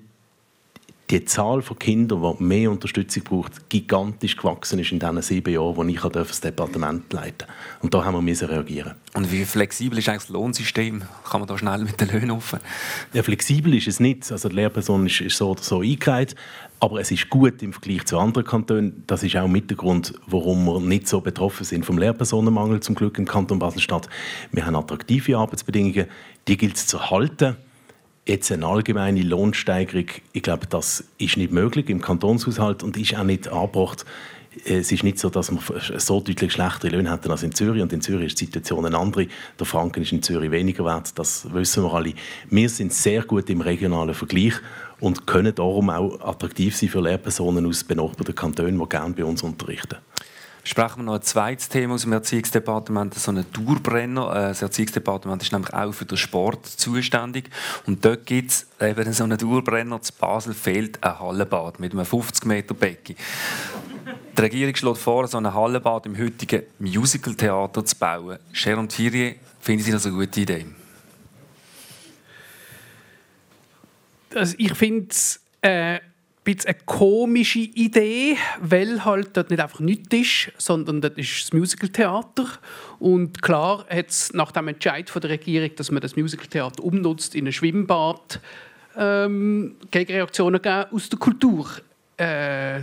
die Zahl von Kindern, die mehr Unterstützung braucht, gigantisch gewachsen ist in diesen sieben Jahren, wo ich das Departement leiten Und da haben wir reagieren Und wie flexibel ist eigentlich das Lohnsystem? Kann man da schnell mit den Löhnen offen? Ja, flexibel ist es nicht. Also die Lehrperson ist, ist so oder so eingereiht. Aber es ist gut im Vergleich zu anderen Kantonen. Das ist auch mit der Grund, warum wir nicht so betroffen sind vom Lehrpersonenmangel zum Glück im Kanton Basel-Stadt. Wir haben attraktive Arbeitsbedingungen, die gilt es zu halten jetzt eine allgemeine Lohnsteigerung, ich glaube, das ist nicht möglich im Kantonshaushalt und ist auch nicht angebracht. Es ist nicht so, dass wir so deutlich schlechtere Löhne hätten als in Zürich. Und in Zürich ist die Situation eine andere. Der Franken ist in Zürich weniger wert. Das wissen wir alle. Wir sind sehr gut im regionalen Vergleich und können darum auch attraktiv sein für Lehrpersonen aus benachbarten Kantonen, die gerne bei uns unterrichten sprechen wir noch ein zweites Thema aus dem Erziehungsdepartement, so einen Dauerbrenner. Äh, das Erziehungsdepartement ist nämlich auch für den Sport zuständig. Und dort gibt es eben so einen Dauerbrenner. Zu Basel fehlt ein Hallenbad mit einem 50 Meter Becken. Die Regierung schlägt vor, so ein Hallenbad im heutigen Musical-Theater zu bauen. Sharon Thierry, finden Sie das eine gute Idee? Also ich finde es äh, bisschen eine komische Idee, weil halt dort nicht einfach nichts ist, sondern dort ist das Musicaltheater. Und klar hat es nach dem Entscheid von der Regierung, dass man das Musicaltheater umnutzt in ein Schwimmbad, ähm, Gegenreaktionen aus der Kulturecke. Äh,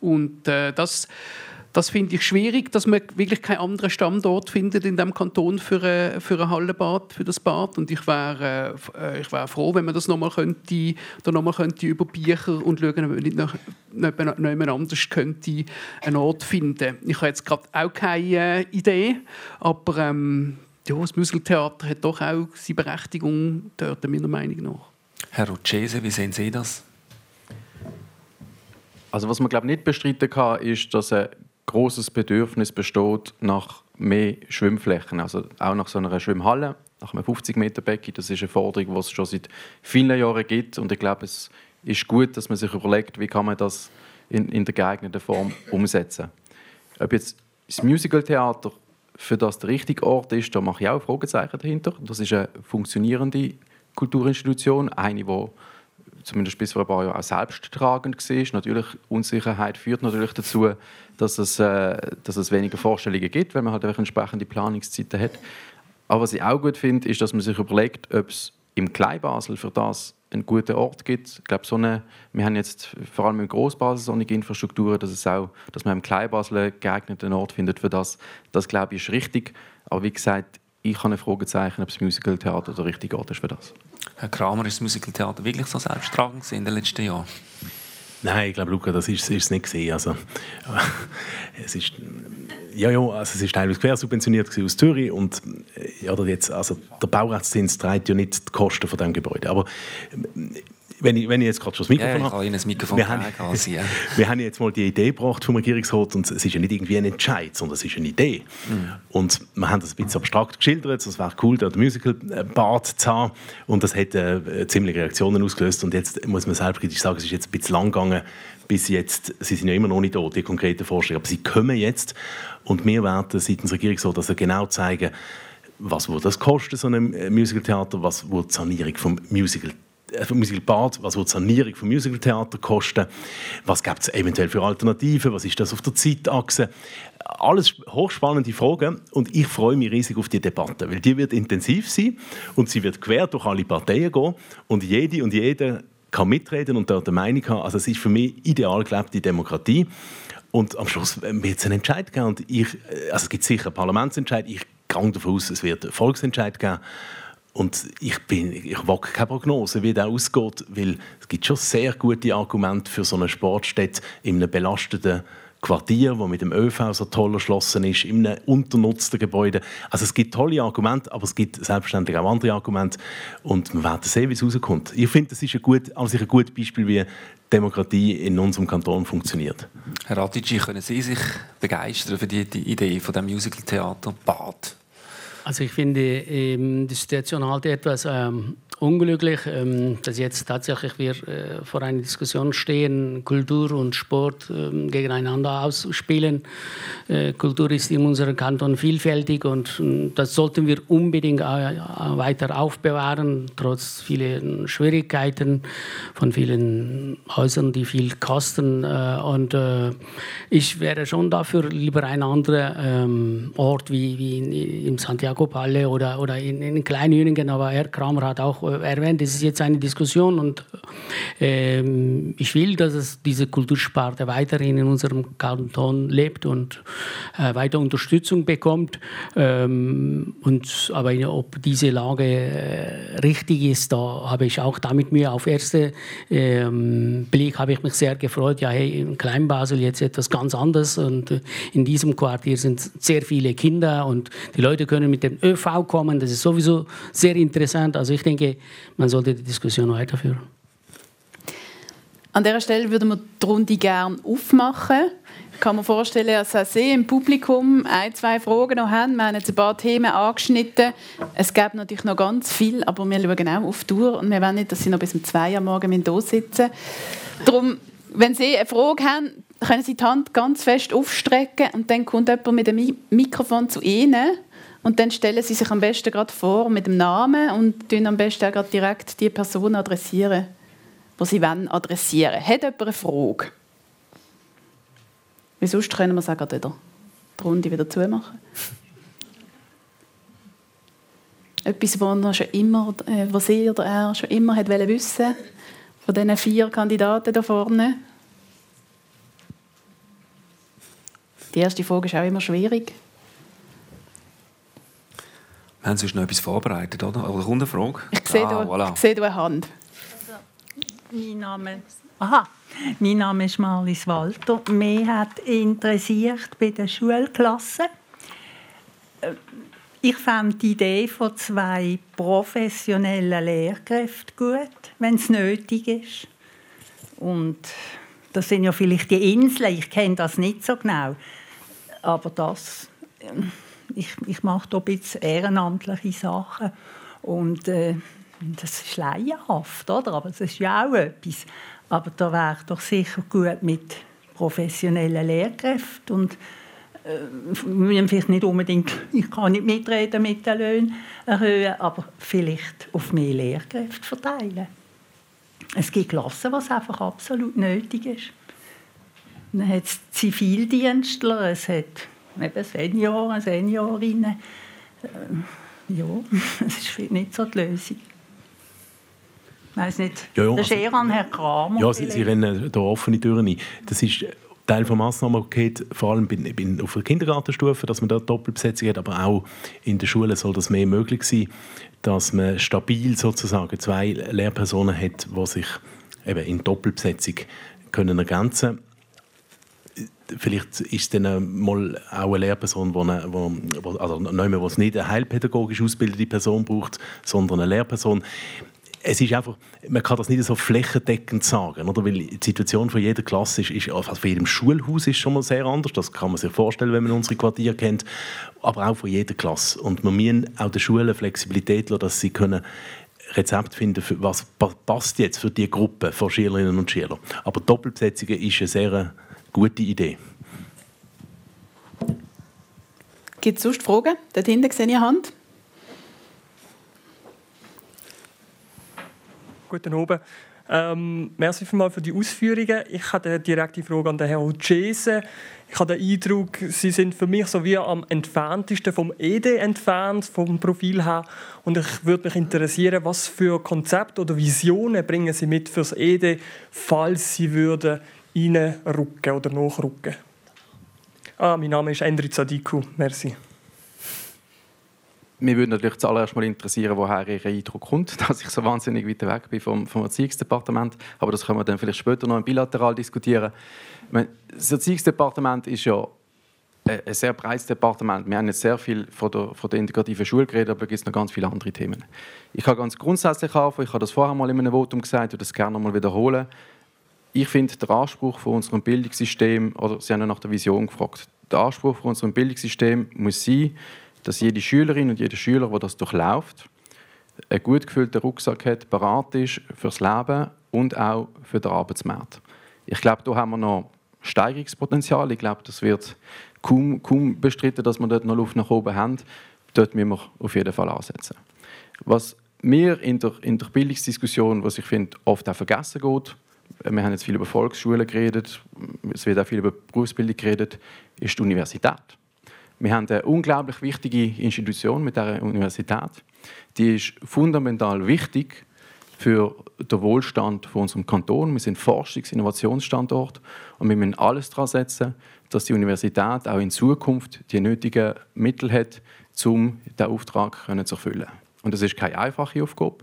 Und äh, das das finde ich schwierig, dass man wirklich keinen anderen Standort findet in dem Kanton für, ein, für ein Hallenbad, für das Bad. Und ich wäre äh, ich wär froh, wenn man das nochmal könnte, noch mal könnte über Bücher und schauen, ob man nicht noch, jemand anders könnte einen Ort finden. Ich habe jetzt gerade auch keine äh, Idee, aber ähm, ja, das Musical-Theater hat doch auch seine Berechtigung dort, meiner Meinung nach. Herr Rucese, wie sehen Sie das? Also was man glaube nicht bestreiten kann, ist, dass eine großes Bedürfnis besteht nach mehr Schwimmflächen, also auch nach so einer Schwimmhalle, nach einem 50 Meter Becken. Das ist eine Forderung, die es schon seit vielen Jahren gibt und ich glaube, es ist gut, dass man sich überlegt, wie kann man das in, in der geeigneten Form umsetzen. Ob jetzt das Musicaltheater für das der richtige Ort ist, da mache ich auch Fragezeichen dahinter. Das ist eine funktionierende Kulturinstitution, eine, die zumindest bis vor ein paar Jahren auch selbsttragend war. Natürlich, Unsicherheit führt natürlich dazu, dass es, äh, dass es weniger Vorstellungen gibt, wenn man halt entsprechende Planungszeiten hat. Aber was ich auch gut finde, ist, dass man sich überlegt, ob es im Kleinbasel für das einen guten Ort gibt. Ich glaube, so eine, wir haben jetzt vor allem im Großbasel solche Infrastrukturen, dass, es auch, dass man im Kleinbasel einen geeigneten Ort findet für das. Das, glaube ich, ist richtig. Aber wie gesagt, ich habe ein Fragezeichen, ob das Musicaltheater der richtige Ort ist für das. Herr Kramer, ist das Musicaltheater wirklich so selbsttragend in den letzten Jahren? Nein, ich glaube, Luca, das ist, ist es nicht gesehen. Also, es ist, ja, ja, also es ist teilweise quersubventioniert aus Zürich und äh, ja, jetzt, also der Baurechtszins trägt ja nicht die Kosten von dem Gebäude. Aber wenn ich, wenn ich jetzt gerade schon das Mikrofon ja, ich habe. Ihnen das Mikrofon wir, haben, quasi, ja. wir haben jetzt mal die Idee gebracht vom Regierungsrat und es ist ja nicht irgendwie ein Entscheid, sondern es ist eine Idee. Mhm. Und wir haben das ein bisschen abstrakt geschildert, es wäre cool, da den Musical-Bart zu haben und das hat äh, ziemliche Reaktionen ausgelöst und jetzt muss man selbstkritisch sagen, es ist jetzt ein bisschen lang gegangen, bis jetzt, sie sind ja immer noch nicht da, die konkreten Vorschläge, aber sie kommen jetzt und wir werden seitens Regierungsrat also genau zeigen, was würde das kosten, so ein Musical-Theater, was würde die Sanierung vom Musical äh, Musical Bad, was wird die Sanierung vom Musicaltheater kosten, was gibt es eventuell für Alternativen, was ist das auf der Zeitachse. Alles hochspannende Fragen und ich freue mich riesig auf die Debatte, weil die wird intensiv sein und sie wird quer durch alle Parteien gehen und jede und jeder kann mitreden und dort eine Meinung haben. Also es ist für mich ideal gelebte Demokratie. Und am Schluss wird es einen Entscheid geben. Und ich, äh, also es gibt sicher einen Parlamentsentscheid. Ich gehe davon aus, es wird einen Volksentscheid geben. Und ich, bin, ich wage keine Prognose, wie der ausgeht, weil es gibt schon sehr gute Argumente für so eine Sportstätte in einem belasteten Quartier, wo mit dem ÖV so toll erschlossen ist, in einem unternutzten Gebäude. Also es gibt tolle Argumente, aber es gibt selbstverständlich auch andere Argumente und wir werden sehen, wie es rauskommt. Ich finde, das ist ein, gut, also ein gutes Beispiel, wie Demokratie in unserem Kanton funktioniert. Herr Radici, können Sie sich begeistern für die, die Idee von dem Musical-Theater Bad? Also ich finde ähm, die Situation halt etwas ähm, unglücklich, ähm, dass jetzt tatsächlich wir äh, vor einer Diskussion stehen, Kultur und Sport äh, gegeneinander ausspielen. Äh, Kultur ist in unserem Kanton vielfältig und äh, das sollten wir unbedingt äh, weiter aufbewahren, trotz vielen Schwierigkeiten von vielen Häusern, die viel kosten. Und ich wäre schon dafür, lieber einen anderen ähm, Ort wie, wie im Santiago Palle oder, oder in, in Kleinhüningen, aber Herr Kramer hat auch erwähnt, es ist jetzt eine Diskussion und ähm, ich will, dass es diese Kultursparte weiterhin in unserem Kanton lebt und äh, weiter Unterstützung bekommt. Ähm, und, aber ob diese Lage äh, richtig ist, da habe ich auch damit mir auf ersten ähm, Blick habe ich mich sehr gefreut. Ja, hey, in Kleinbasel jetzt etwas ganz anderes und äh, in diesem Quartier sind sehr viele Kinder und die Leute können mit dem ÖV kommen. Das ist sowieso sehr interessant. Also ich denke, man sollte die Diskussion weiterführen. An dieser Stelle würden wir die Runde gerne aufmachen. Ich kann mir vorstellen, dass auch Sie im Publikum ein, zwei Fragen noch haben. Wir haben jetzt ein paar Themen angeschnitten. Es gibt natürlich noch ganz viel, aber wir schauen auch auf die Uhr und wir wollen nicht, dass Sie noch bis um zwei Uhr morgen hier sitzen Darum, wenn Sie eine Frage haben, können Sie die Hand ganz fest aufstrecken und dann kommt jemand mit dem Mikrofon zu Ihnen und dann stellen Sie sich am besten gerade vor mit dem Namen und tun am besten auch direkt die Person adressieren, die Sie wollen adressieren. Hat jemand eine Frage? Wie sonst können wir es auch gerade wieder die Runde wieder zumachen. Etwas, was, schon immer, äh, was Sie oder er schon immer hat wissen von diesen vier Kandidaten da vorne. Die erste Frage ist auch immer schwierig. Wir haben sonst noch etwas vorbereitet, oder? Oder kommt eine Frage? Ich sehe, ah, da, voilà. ich sehe da eine Hand. Also, mein Name, aha, mein Name ist Marlies Walter. Mich hat interessiert bei den Schulklassen. Äh, ich fand die Idee von zwei professionellen Lehrkräften gut, wenn es nötig ist. Und das sind ja vielleicht die Inseln, ich kenne das nicht so genau. Aber das ähm, ich, ich mache hier ein bisschen ehrenamtliche Sachen und äh, das ist laienhaft, oder? aber es ist ja auch etwas. Aber da wäre doch sicher gut mit professionellen Lehrkräften und äh, vielleicht nicht unbedingt, ich kann nicht mitreden mit den Löhnen erhöhen, aber vielleicht auf mehr Lehrkräfte verteilen. Es gibt Klassen, was einfach absolut nötig ist. Dann hat es Zivildienstler, es hat eben Senioren, Seniorinnen. Äh, ja, das ist nicht so die Lösung. Ich weiß nicht, ja, ja, das ist also eher an Herrn Kramer. Ja, Sie, Sie rennen da offene Türen ein. Das ist Teil des Massnahmenpakets, vor allem bei, bei, auf der Kindergartenstufe, dass man da Doppelbesetzung hat, aber auch in der Schule soll das mehr möglich sein, dass man stabil sozusagen zwei Lehrpersonen hat, die sich eben in Doppelbesetzung können ergänzen können vielleicht ist es dann mal auch eine Lehrperson, wo, eine, wo, also nicht mehr, wo es nicht eine heilpädagogisch ausgebildete Person braucht, sondern eine Lehrperson es ist einfach, man kann das nicht so flächendeckend sagen, oder? weil die Situation von jeder Klasse ist, ist also von jedem Schulhaus ist schon mal sehr anders, das kann man sich vorstellen, wenn man unsere Quartiere kennt, aber auch von jeder Klasse. Und wir müssen auch den Schulen Flexibilität lassen, dass sie können Rezept finden, für was passt jetzt für die Gruppe von Schülerinnen und Schülern. Aber Doppelbesetzungen ist eine sehr gute Idee. Gibt es sonst Fragen? Dort hinten sehe ich eine Hand. Guten Abend. Ähm, merci vielmals für die Ausführungen. Ich habe eine direkte Frage an den Herrn Uchese. Ich habe den Eindruck, Sie sind für mich so wie am entferntesten vom ED entfernt, vom Profil her. Und ich würde mich interessieren, was für Konzepte oder Visionen bringen Sie mit fürs ED, falls Sie würden reinrücken oder nachrücken. Ah, mein Name ist Endri Zadiku. Merci. Mir würde natürlich zuallererst mal interessieren, woher Ihr Eindruck kommt, dass ich so wahnsinnig weit weg bin vom, vom Erziehungsdepartement. Aber das können wir dann vielleicht später noch bilateral diskutieren. Das Erziehungsdepartement ist ja ein sehr breites Departement. Wir haben jetzt sehr viel von der, von der integrativen Schule geredet, aber es gibt noch ganz viele andere Themen. Ich kann ganz grundsätzlich anfangen, ich habe das vorher mal in einem Votum gesagt und das gerne noch mal wiederholen. Ich finde, der Anspruch von unserem Bildungssystem, oder Sie haben ja nach der Vision gefragt, der Anspruch von unserem Bildungssystem muss sein, dass jede Schülerin und jeder Schüler, der das durchläuft, einen gut gefüllten Rucksack hat, bereit ist fürs Leben und auch für den Arbeitsmarkt. Ich glaube, da haben wir noch Steigerungspotenzial. Ich glaube, das wird kaum, kaum bestritten, dass wir dort noch Luft nach oben haben. Dort müssen wir auf jeden Fall ansetzen. Was mir in der, in der Bildungsdiskussion, was ich finde, oft auch vergessen geht, wir haben jetzt viel über Volksschulen geredet, es wird auch viel über Berufsbildung geredet, ist die Universität. Wir haben eine unglaublich wichtige Institution mit der Universität. Die ist fundamental wichtig für den Wohlstand von unserem Kanton. Wir sind Forschungs- und Innovationsstandort und wir müssen alles daran setzen, dass die Universität auch in Zukunft die nötigen Mittel hat, um diesen Auftrag zu erfüllen. Und das ist keine einfache Aufgabe.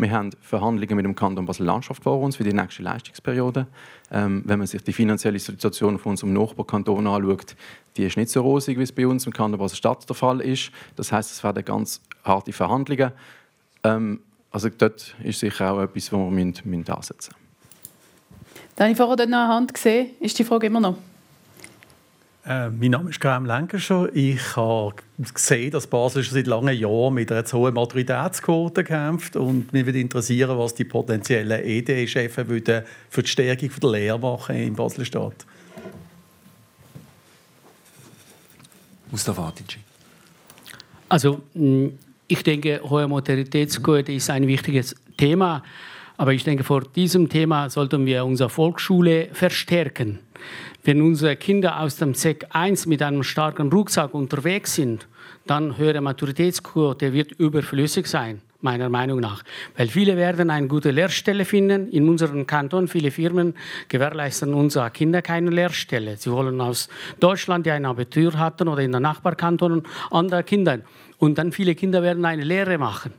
Wir haben Verhandlungen mit dem Kanton Basel-Landschaft vor uns für die nächste Leistungsperiode. Ähm, wenn man sich die finanzielle Situation von unserem Nachbarkanton anschaut, die ist nicht so rosig, wie es bei uns im Kanton Basel-Stadt der Fall ist. Das heißt, es werden ganz harte Verhandlungen. Ähm, also dort ist sicher auch etwas, wo wir müssen, müssen ansetzen müssen. Da habe ich vorher noch eine Hand gesehen. Ist die Frage immer noch? Äh, mein Name ist Graham Lancashire. Ich habe gesehen, dass Basel schon seit langen Jahren mit einer zu hohen Maturitätsquote kämpft. Und mich würde interessieren, was die potenziellen ED-Chefs für die Stärkung der Lehre machen in Basel-Stadt. Mustafa Adici. Also, ich denke, hohe Maturitätsquote ist ein wichtiges Thema. Aber ich denke, vor diesem Thema sollten wir unsere Volksschule verstärken. Wenn unsere Kinder aus dem SEC 1 mit einem starken Rucksack unterwegs sind, dann höhere Maturitätsquote wird überflüssig sein, meiner Meinung nach. Weil viele werden eine gute Lehrstelle finden. In unserem Kanton, viele Firmen gewährleisten unseren Kindern keine Lehrstelle. Sie wollen aus Deutschland, die ein Abitur hatten, oder in den Nachbarkantonen andere Kinder. Und dann viele Kinder werden eine Lehre machen.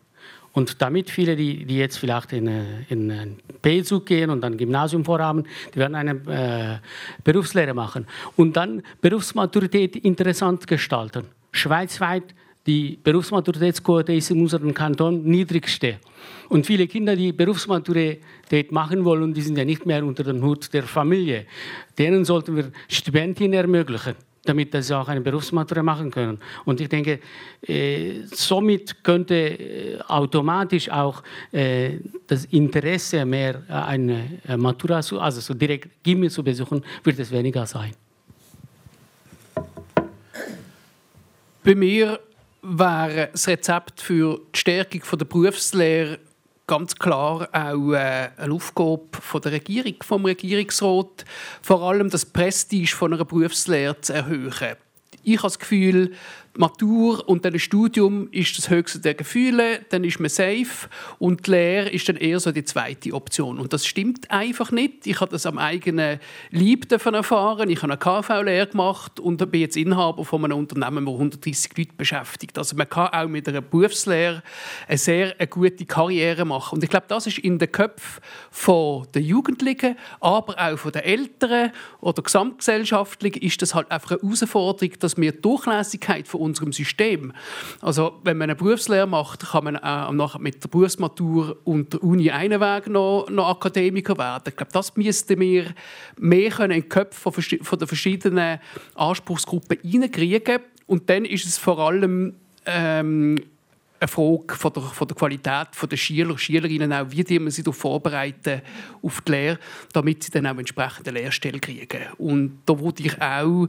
Und damit viele, die, die jetzt vielleicht in, äh, in einen B-Zug gehen und dann Gymnasium vorhaben, die werden eine äh, Berufslehre machen. Und dann Berufsmaturität interessant gestalten. Schweizweit die Berufsmaturitätsquote ist in unserem Kanton niedrigste. Und viele Kinder, die Berufsmaturität machen wollen, die sind ja nicht mehr unter dem Hut der Familie. Denen sollten wir Stipendien ermöglichen damit sie auch eine Berufsmatura machen können. Und ich denke, äh, somit könnte äh, automatisch auch äh, das Interesse mehr, äh, eine äh, Matura, also so direkt Gimmi zu besuchen, wird es weniger sein. Bei mir wäre das Rezept für die Stärkung der Berufslehre ganz klar auch äh, eine Aufgabe von der Regierung, vom Regierungsrat, vor allem das Prestige von einer Berufslehre zu erhöhen. Ich habe das Gefühl, Matur und dann Studium ist das höchste der Gefühle, dann ist man safe und die Lehre ist dann eher so die zweite Option. Und das stimmt einfach nicht. Ich habe das am eigenen Leib davon erfahren. Ich habe eine KV-Lehre gemacht und bin jetzt Inhaber von einem Unternehmen, das 130 Leute beschäftigt. Also man kann auch mit einer Berufslehre eine sehr eine gute Karriere machen. Und ich glaube, das ist in den Köpfen der Jugendlichen, aber auch von den Eltern oder gesamtgesellschaftlich ist das halt einfach eine Herausforderung, dass wir Durchlässigkeit von unserem System, also wenn man eine Berufslehre macht, kann man äh, mit der Berufsmatur und der Uni einen Weg noch, noch Akademiker werden. Ich glaube, das müssten wir mehr können in die Köpfe von, von den verschiedenen Anspruchsgruppen hineinkriegen. Und dann ist es vor allem ähm, eine Frage von der, von der Qualität der Schüler, Schülerinnen auch, wie die man sie vorbereiten auf die Lehre, damit sie dann auch entsprechende Lehrstellen kriegen. Und da würde ich auch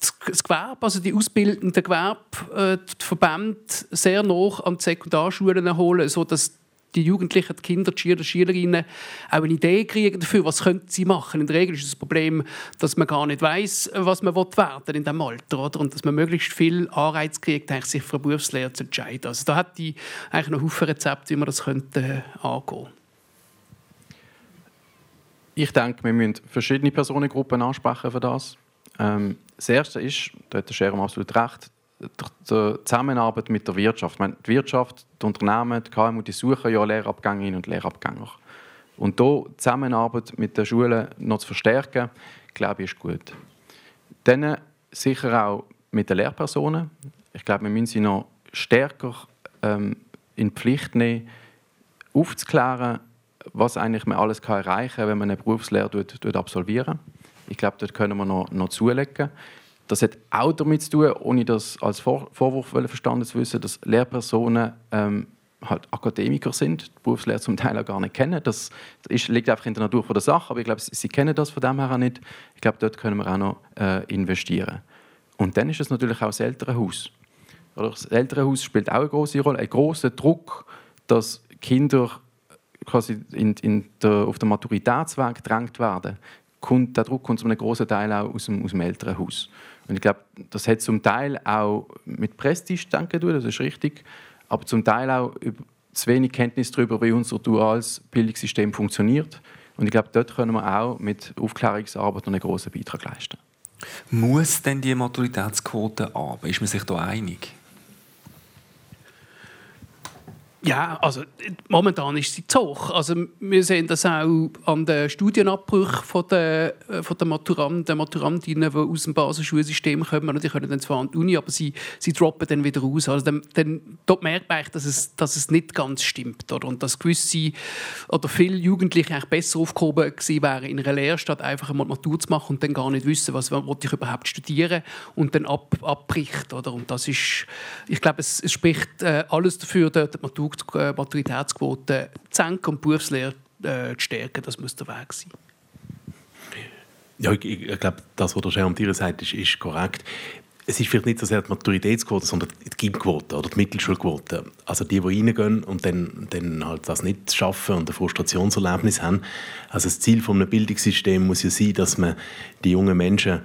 das Gewerbe, also die ausbildenden Gewerbeverbände sehr nah an die Sekundarschulen holen, sodass die Jugendlichen, die Kinder, die Schüler, Schülerinnen auch eine Idee kriegen dafür, was können sie machen. In der Regel ist das Problem, dass man gar nicht weiß, was man werden in diesem Alter, oder? und dass man möglichst viel Anreiz kriegt, sich für eine Berufslehre zu entscheiden. Also da hat die eigentlich noch Haufen Rezepte, wie man das könnte äh, angehen. Ich denke, wir müssen verschiedene Personengruppen ansprechen für das. Ähm, das Erste ist, da hat der Scherm absolut recht, die Zusammenarbeit mit der Wirtschaft. Meine, die Wirtschaft, die Unternehmen, die KMU, die suchen ja Lehrabgängerinnen und Lehrabgänger. Und hier die Zusammenarbeit mit den Schulen noch zu verstärken, glaube ich, ist gut. Dann sicher auch mit den Lehrpersonen. Ich glaube, wir müssen sie noch stärker ähm, in die Pflicht nehmen, aufzuklären, was eigentlich man alles kann erreichen kann, wenn man eine Berufslehre absolviert. Ich glaube, dort können wir noch, noch zulegen. Das hat auch damit zu tun, ohne das als Vor Vorwurf verstanden zu wissen, dass Lehrpersonen ähm, halt Akademiker sind, die Berufslehre zum Teil auch gar nicht kennen. Das ist, liegt einfach in der Natur der Sache, aber ich glaube, sie kennen das von dem her auch nicht. Ich glaube, dort können wir auch noch äh, investieren. Und dann ist es natürlich auch das Elternhaus. Das Elternhaus spielt auch eine große Rolle, ein großer Druck, dass Kinder quasi in, in der, auf den Maturitätsweg gedrängt werden. Kommt, der Druck kommt zu einem großen Teil auch aus dem, aus dem Elternhaus. Und ich glaube, das hat zum Teil auch mit Prestige zu tun, das ist richtig, aber zum Teil auch zu wenig Kenntnis darüber, wie unser duales Bildungssystem funktioniert. Und ich glaube, dort können wir auch mit Aufklärungsarbeit einen großen Beitrag leisten. Muss denn die Maturitätsquote ab? Ist man sich da einig? Ja, also momentan ist sie zu hoch. Also wir sehen das auch an den Studienabbrüchen der, äh, von der Maturanden, der Maturantinnen, die aus dem Basisschulsystem kommen. Und die können dann zwar an die Uni, aber sie, sie droppen dann wieder raus. Also dann, dann dort merkt man, dass es, dass es nicht ganz stimmt. Oder? Und dass gewisse oder viele Jugendliche besser aufgehoben gewesen wären, in einer Lehrstadt einfach einmal Matur zu machen und dann gar nicht wissen, was ich überhaupt studieren und dann ab, abbricht. Oder? Und das ist, ich glaube, es, es spricht äh, alles dafür, die Matur äh, Maturitätsquote zu senken und die Berufslehre äh, zu stärken. Das muss der Weg sein. Ja, ich, ich glaube, das, was der Scherm dir sagt, ist, ist korrekt es ist vielleicht nicht so sehr die Maturitätsquote, sondern die GIM-Quote oder die Mittelschulquote. Also die, die reingehen und dann, dann halt das nicht schaffen und ein Frustrationserlebnis haben. Also das Ziel eines Bildungssystems muss ja sein, dass man die jungen Menschen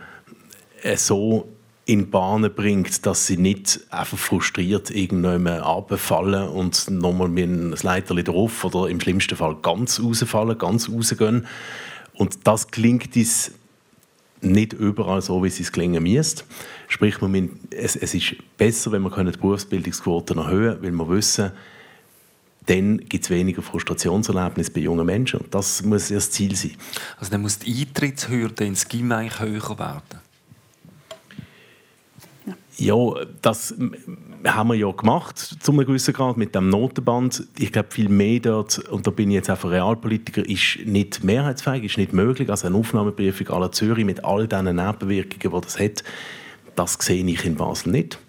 äh, so in Bahnen bringt, dass sie nicht einfach frustriert irgendwann abfallen und nochmal mit einem Leiterli drauf oder im schlimmsten Fall ganz rausfallen, ganz rausgehen. Und das klingt uns nicht überall so, wie es gelingen müsste. Sprich, es, es ist besser, wenn wir die Berufsbildungsquoten erhöhen können, weil wir wissen, dann gibt es weniger Frustrationserlebnisse bei jungen Menschen. Und das muss das Ziel sein. Also dann muss die Eintrittshürde ins Gymnasium höher werden? Ja, das haben wir ja gemacht, zu einem gewissen Grad, mit dem Notenband. Ich glaube, viel mehr dort, und da bin ich jetzt einfach Realpolitiker, ist nicht mehrheitsfähig, ist nicht möglich. Also eine Aufnahmeprüfung aller Zürich mit all diesen Nebenwirkungen, die das hat, das sehe ich in Basel nicht.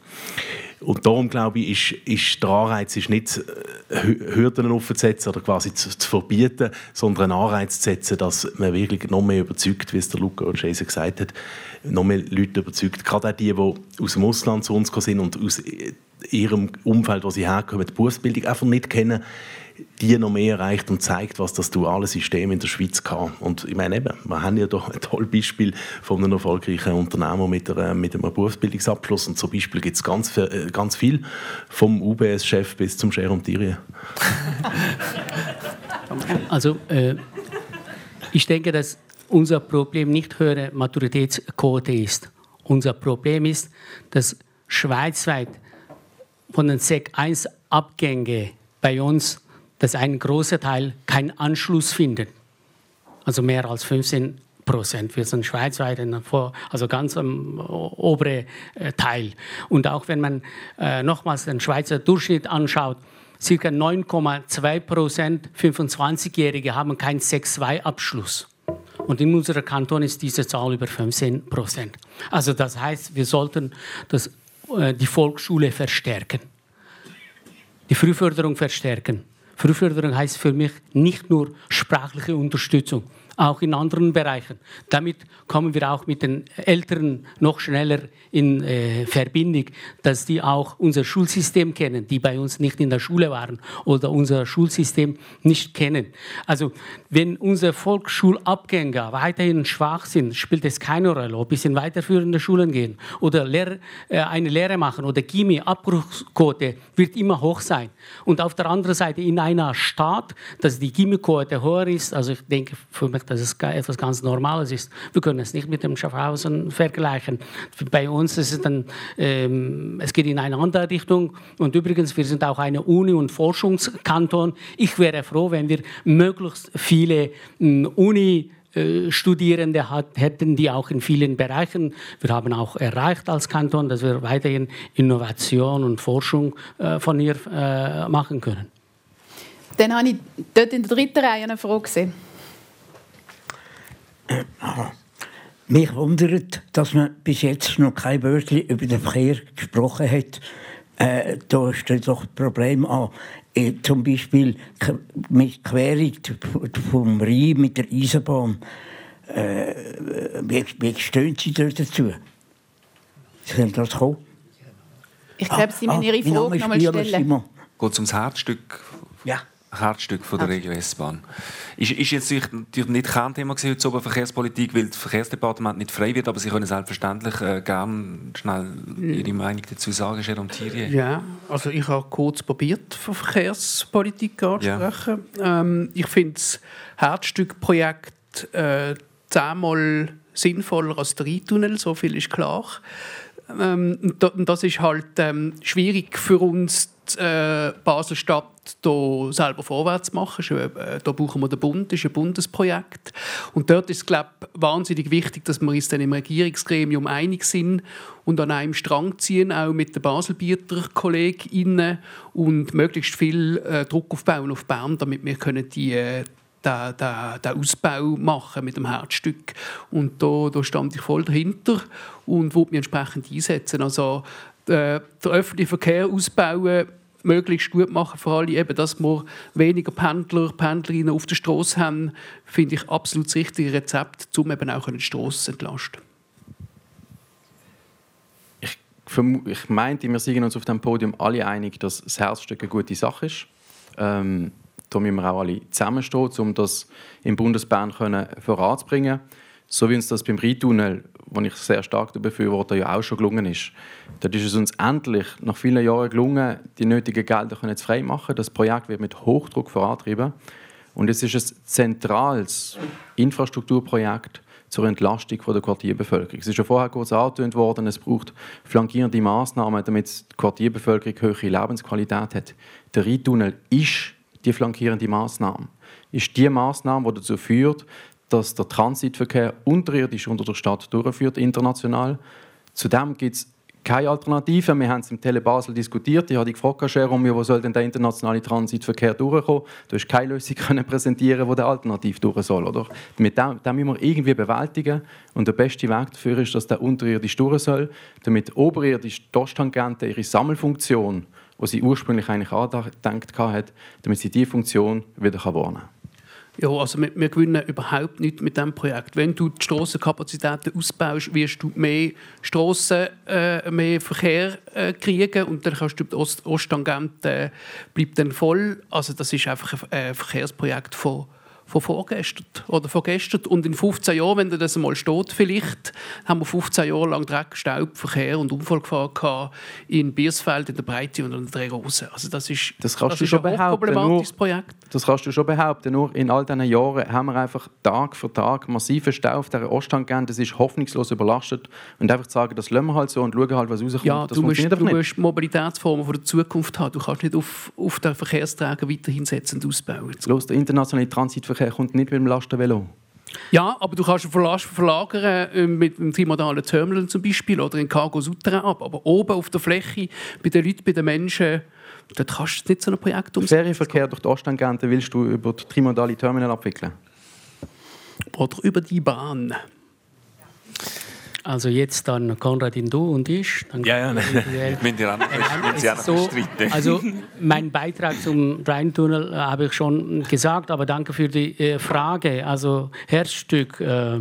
Und darum glaube ich, ist, ist der Anreiz ist nicht äh, Hürden aufzusetzen oder quasi zu, zu, verbieten, sondern einen Anreiz zu setzen, dass man wirklich noch mehr überzeugt, wie es der Luca und Jason gesagt hat, noch mehr Leute überzeugt. Gerade auch die, die aus dem Ausland zu uns sind und aus ihrem Umfeld, wo sie herkommen, die Berufsbildung einfach nicht kennen, die noch mehr erreicht und zeigt, was das duale System in der Schweiz kann. Und ich meine eben, wir haben ja doch ein tolles Beispiel von einem erfolgreichen Unternehmer mit, einer, mit einem Berufsbildungsabschluss und zum Beispiel gibt es ganz, äh, ganz viel, vom UBS-Chef bis zum Jérôme Thierry. Also äh, ich denke, dass unser Problem nicht höhere Maturitätsquote ist. Unser Problem ist, dass schweizweit von den SEC 1 Abgänge bei uns dass ein großer Teil keinen Anschluss findet. Also mehr als 15 Prozent. Wir sind schweizweit, also ganz am oberen äh, Teil. Und auch wenn man äh, nochmals den Schweizer Durchschnitt anschaut, ca. 9,2 Prozent 25-Jährige haben keinen 6-2-Abschluss. Und in unserem Kanton ist diese Zahl über 15 Prozent. Also das heißt, wir sollten das, äh, die Volksschule verstärken, die Frühförderung verstärken. Frühförderung heißt für mich nicht nur sprachliche Unterstützung, auch in anderen Bereichen. Damit kommen wir auch mit den Eltern noch schneller in äh, Verbindung, dass die auch unser Schulsystem kennen, die bei uns nicht in der Schule waren oder unser Schulsystem nicht kennen. Also wenn unsere Volksschulabgänger weiterhin schwach sind, spielt es keine Rolle, ob sie in weiterführende Schulen gehen oder Lehr äh, eine Lehre machen oder Gimmi, Abbruchsquote wird immer hoch sein. Und auf der anderen Seite in einer Stadt, dass die Gimmi-Quote höher ist, also ich denke für mich, dass es etwas ganz Normales ist. Wir können es nicht mit dem Schaffhausen vergleichen. Bei uns ist es dann, ähm, es geht in eine andere Richtung. Und übrigens, wir sind auch eine Uni- und Forschungskanton. Ich wäre froh, wenn wir möglichst viele ähm, Uni Studierende hat, hätten, die auch in vielen Bereichen, wir haben auch erreicht als Kanton, dass wir weiterhin Innovation und Forschung äh, von ihr äh, machen können. Dann habe ich dort in der dritten Reihe eine Frage gesehen. Mich wundert, dass man bis jetzt noch kein Wörtchen über den Verkehr gesprochen hat. Äh, da steht doch ein Problem an. Äh, zum Beispiel mit Querung vom Rhein mit der Eisenbahn. Äh, wie, wie stehen Sie dazu? Soll das kommen? Ich glaube, Sie müssen ah, Ihre Frage noch mal stellen. Geht es ums Herzstück? Ja. Herzstück von der Regio S-Bahn. Ist, ist jetzt natürlich nicht Kernthema heute Verkehrspolitik, weil das Verkehrsdepartement nicht frei wird, aber Sie können selbstverständlich äh, gerne schnell Ihre Meinung dazu sagen, Jérôme Thierry. Ja, also ich habe kurz probiert, von Verkehrspolitik anzusprechen. Ja. Ähm, ich finde das Herzstückprojekt äh, zehnmal sinnvoller als der Rheintunnel, so viel ist klar. Ähm, das ist halt ähm, schwierig für uns, äh, Basel-Stadt hier selber vorwärts machen. Äh, da brauchen wir den Bund, das ist ein Bundesprojekt. Und dort ist es, glaube ich, wahnsinnig wichtig, dass wir uns dann im Regierungsgremium einig sind und an einem Strang ziehen, auch mit den Baselbieter KollegInnen und möglichst viel äh, Druck aufbauen auf Bern, damit wir können die äh, den, den, Ausbau machen mit dem Herzstück. Und da, da stand ich voll dahinter und wollte mich entsprechend einsetzen. Also äh, der öffentliche Verkehr ausbauen, möglichst gut machen für alle, eben, dass wir weniger Pendler, Pendlerinnen auf der Straße haben, finde ich absolut das richtige Rezept, um eben auch die Straße zu entlasten. Ich, ich meinte, wir sind uns auf dem Podium alle einig, dass das Herzstück eine gute Sache ist. Ähm, da müssen wir auch alle zusammenstehen, um das im Bundesbahn voranzubringen. So wie uns das beim Rheintunnel wo ich sehr stark der Befürworter ja auch schon gelungen ist. Dort ist es uns endlich nach vielen Jahren gelungen, die nötigen Gelder zu freimachen. Das Projekt wird mit Hochdruck vorantrieben. Und es ist ein zentrales Infrastrukturprojekt zur Entlastung der Quartierbevölkerung. Es ist ja vorher kurz angetönt worden, es braucht flankierende Maßnahmen, damit die Quartierbevölkerung höhere Lebensqualität hat. Der Rheintunnel ist die flankierende Maßnahme. Ist die Maßnahme, die dazu führt, dass der Transitverkehr unterirdisch unter der Stadt durchführt, international. Zudem gibt es keine Alternative. Wir haben es im Tele Basel diskutiert. Ich habe gefragt, Jerome, wo soll denn der internationale Transitverkehr durchkommen? Du hast keine Lösung können präsentieren, wo der alternativ durch soll. Oder? Mit dem, dem müssen wir irgendwie bewältigen. Und der beste Weg dafür ist, dass der unterirdisch durch soll, damit oberirdisch die Osttangente ihre Sammelfunktion, die sie ursprünglich eigentlich angedenkt hat, damit sie diese Funktion wieder wahrnehmen kann. Ja, also wir, wir, gewinnen überhaupt nicht mit diesem Projekt. Wenn du die Strassenkapazitäten ausbaust, wirst du mehr Strassen, äh, mehr Verkehr äh, kriegen und dann kannst du die Ost Osttangent äh, bleibt dann voll. Also das ist einfach ein Verkehrsprojekt von von vorgestern oder von gestern. Und in 15 Jahren, wenn das einmal steht, vielleicht, haben wir 15 Jahre lang Dreck, Staub, Verkehr und Unfallgefahr gehabt in Biersfeld, in der Breite und in der Drehrosen. Also das ist, das kannst das du schon ein hochproblematisches Projekt. Das kannst du schon behaupten. Nur in all diesen Jahren haben wir einfach Tag für Tag massiven Stau auf dieser Osttangente. Das ist hoffnungslos überlastet. Und einfach zu sagen, das lassen wir halt so und schauen halt, was rauskommt, ja, das du musst, du musst Mobilitätsformen von der Zukunft haben. Du kannst nicht auf, auf den Verkehrsträger weiterhin setzen und ausbauen. Los, der internationale Transitverkehr Verkehr kommt nicht mit dem Lastenvelo. Ja, aber du kannst verlagern äh, mit dem trimodalen Terminal zum Beispiel oder in Cargo Souterrain ab. Aber oben auf der Fläche, bei den Leuten, bei den Menschen, dort kannst du nicht so ein Projekt umsetzen. Ferienverkehr durch die Osttangente willst du über die trimodale Terminal abwickeln? Oder über die Bahn. Also jetzt dann Konradin, du und ich. Dann ja, ja, nein. Bin dir auch noch so, Also mein Beitrag zum Rheintunnel äh, habe ich schon gesagt, aber danke für die äh, Frage. Also Herzstück, äh,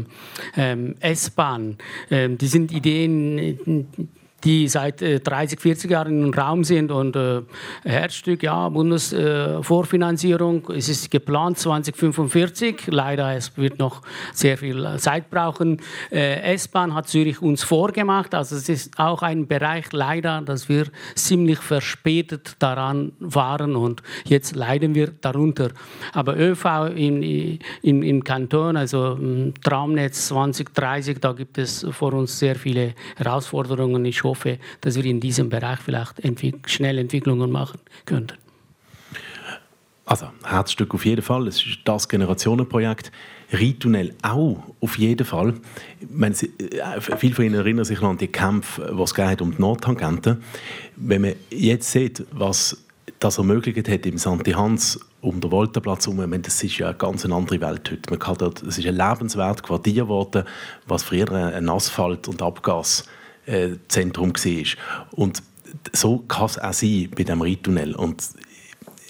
äh, S-Bahn, ähm, die sind Ideen, die seit äh, 30, 40 Jahren im Raum sind. Und äh, Herzstück, ja, Bundesvorfinanzierung, äh, es ist geplant 2045. Leider, es wird noch sehr viel Zeit brauchen. Äh, S-Bahn hat Zürich uns vorgemacht. Also es ist auch ein Bereich leider, dass wir ziemlich verspätet daran waren und jetzt leiden wir darunter. Aber ÖV in, in, im Kanton, also Traumnetz 2030, da gibt es vor uns sehr viele Herausforderungen. Ich hoffe, hoffe, dass wir in diesem Bereich vielleicht entwick schnell Entwicklungen machen könnten. Also, Herzstück auf jeden Fall. Es ist das Generationenprojekt. Ritunnel auch auf jeden Fall. Meine, äh, viele von Ihnen erinnern sich noch an die Kämpfe, die es um die Nordtangente. Wenn man jetzt sieht, was das ermöglicht hat im Santi Hans um den Voltenplatz herum, das ist ja eine ganz andere Welt heute. Man kann dort, es ist ein lebenswertes Quartier geworden, was früher ein Asphalt- und Abgas äh, Zentrum war. Und so kann es auch sein bei dem Ritunnel. Und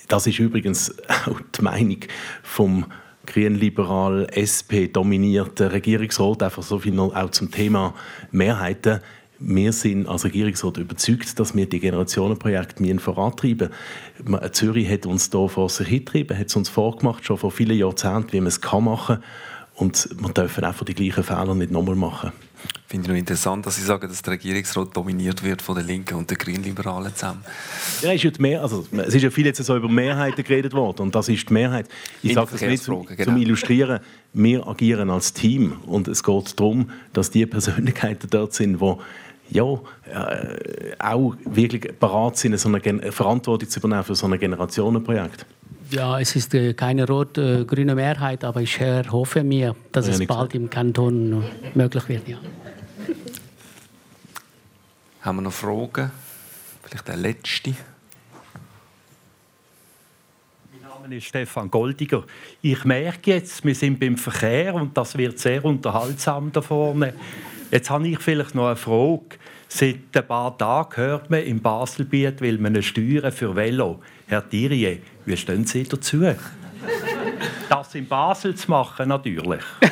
das ist übrigens auch die Meinung vom grünliberal SP dominierten Regierungsrat, einfach so viel noch auch zum Thema Mehrheiten. Wir sind als Regierungsrat überzeugt, dass wir die Generationenprojekte vorantreiben müssen. Zürich hat uns da vor sich hingetrieben, hat es uns vorgemacht, schon vor vielen Jahrzehnten, wie man es machen kann. Und wir dürfen einfach die gleichen Fehler nicht nochmal machen. Ich finde noch interessant, dass Sie sagen, dass der Regierungsrat dominiert wird von den Linken und den Grünliberalen zusammen. Ja, ist ja Mehr also, es ist ja viel jetzt so über Mehrheiten geredet worden und das ist die Mehrheit. Ich sage das nicht zum, genau. zum Illustrieren. Wir agieren als Team und es geht darum, dass die Persönlichkeiten dort sind, die ja, äh, auch wirklich bereit sind, so eine Verantwortung zu übernehmen für so ein Generationenprojekt. Ja, es ist äh, keine rot-grüne Mehrheit, aber ich hoffe mir, dass ja, es bald gesagt. im Kanton möglich wird. Ja. Haben wir noch Fragen? Vielleicht der letzte. Mein Name ist Stefan Goldiger. Ich merke jetzt, wir sind beim Verkehr und das wird sehr unterhaltsam da vorne. Jetzt habe ich vielleicht noch eine Frage. Seit ein paar Tagen hört man, im Baselbiet will man eine Steuer für Velo. Herr Thierry, wie stehen Sie dazu? das in Basel zu machen, natürlich.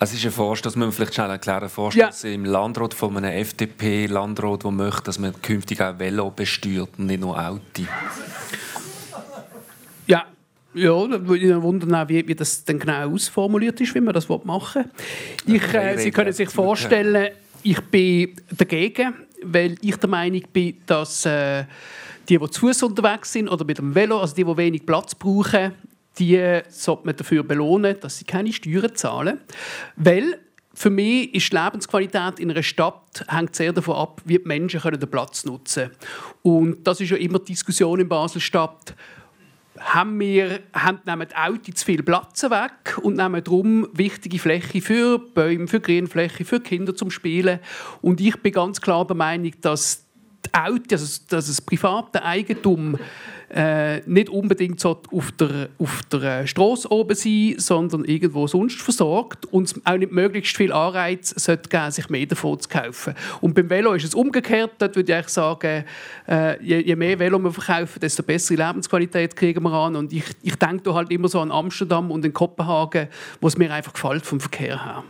Es ist ein Vorstoß, müssen wir vielleicht schnell erklären, ein Vorstoß ja. im Landrat von einem FDP-Landrat, der möchte, dass man künftig auch Velo besteuert und nicht nur Auto. Ja, ja, da würde ich wundern, wie, wie das denn genau ausformuliert ist, wie man das machen will. Ich, äh, Sie können sich vorstellen, ich bin dagegen, weil ich der Meinung bin, dass äh, die, die zu Fuß unterwegs sind oder mit dem Velo, also die, die wenig Platz brauchen, die sollte man dafür belohnen, dass sie keine Steuern zahlen. Weil für mich ist die Lebensqualität in einer Stadt hängt sehr davon ab, wie die Menschen den Platz nutzen können. Und das ist ja immer die Diskussion in Basel-Stadt haben wir, haben, nehmen die Autos zu viel Platz weg und nehmen darum wichtige Fläche für Bäume, für Grünfläche, für Kinder zum Spielen. Und ich bin ganz klar der Meinung, dass Auto, also dass das private Eigentum äh, nicht unbedingt so auf der, auf der Straße oben sein, sondern irgendwo sonst versorgt und es auch nicht möglichst viel Anreiz sollte geben, sich mehr davon zu kaufen. Und beim Velo ist es umgekehrt. Dort würde ich sagen, äh, je, je, mehr Velo wir verkaufen, desto bessere Lebensqualität kriegen wir an. Und ich, ich denke da halt immer so an Amsterdam und in Kopenhagen, wo es mir einfach gefällt vom Verkehr her.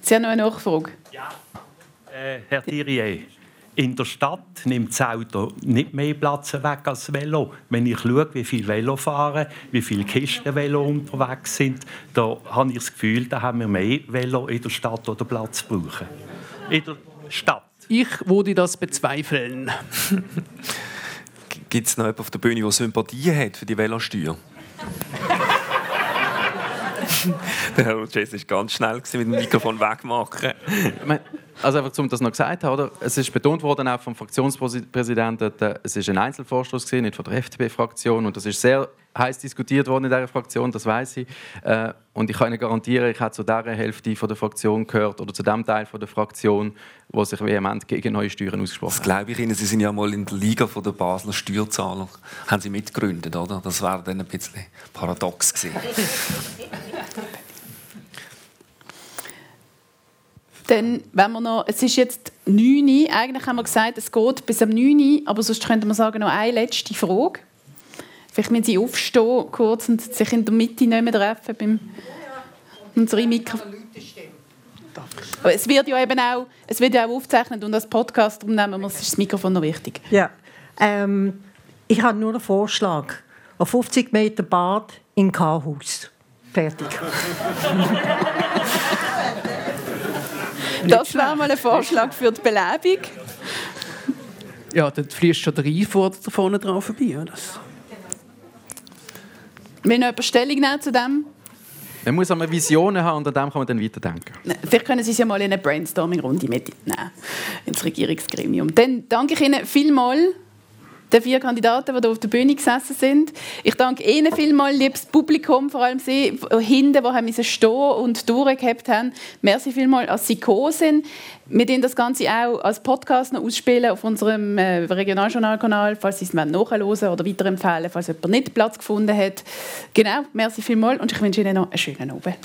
Sie haben noch eine Nachfrage? Ja. Äh, Herr Thierry, in der Stadt nimmt das Auto nicht mehr Platz weg als das Velo. Wenn ich schaue, wie viele Velo fahren, wie viele Kisten Velo unterwegs sind, da habe ich das Gefühl, da haben wir mehr Velo in der Stadt oder Platz brauchen. In der Stadt. Ich würde das bezweifeln. Gibt es noch jemanden auf der Bühne, der Sympathie hat für die Velosteuer? der Herr Jess war ganz schnell mit dem Mikrofon wegmachen. Also einfach, um das noch gesagt zu haben, es ist betont worden auch vom Fraktionspräsidenten, es ist ein Einzelvorstoß gewesen, nicht von der FDP-Fraktion und das ist sehr heiß diskutiert worden in dieser Fraktion, das weiß ich. Äh, und ich kann Ihnen garantieren, ich habe zu dieser Hälfte von der Fraktion gehört oder zu dem Teil von der Fraktion, wo sich vehement gegen neue Steuern ausgesprochen hat. Das glaube ich Ihnen. Sie sind ja mal in der Liga der Basler Steuerzahler, haben Sie mitgegründet, oder? Das wäre dann ein bisschen paradox gewesen. Dann, wenn wir noch, es ist jetzt 9 Uhr, eigentlich haben wir gesagt, es geht bis um 9 Uhr, aber sonst könnte man sagen, noch eine letzte Frage. Vielleicht müssen Sie aufstehen kurz und sich in der Mitte nicht mehr treffen beim unsere Mikro. Aber es wird ja eben auch, es wird ja auch aufgezeichnet und als Podcast darum nehmen wir das Mikrofon noch wichtig. Ja, ähm, ich habe nur einen Vorschlag. Auf 50 Meter Bad in K-Haus. Fertig. Das wäre mal ein Vorschlag für die Belebung. Ja, dann fließt schon der vor vorne drauf vorbei. Das. Will noch jemand Stellung nehmen zu dem? Man muss einmal Visionen haben und an dem kann man dann weiterdenken. Vielleicht können Sie es ja mal in eine Brainstorming-Runde mitnehmen ins Regierungsgremium. Dann danke ich Ihnen vielmals den vier Kandidaten, die hier auf der Bühne gesessen sind. Ich danke Ihnen vielmals, liebes Publikum, vor allem Sie hinten, die haben stehen und durchgehabt haben. Merci vielmals, dass Sie gekommen sind. Wir werden das Ganze auch als Podcast noch ausspielen auf unserem äh, Regionaljournalkanal, falls Sie es nachhören oder weiterempfehlen, falls jemand nicht Platz gefunden hat. Genau, merci vielmals und ich wünsche Ihnen noch einen schönen Abend.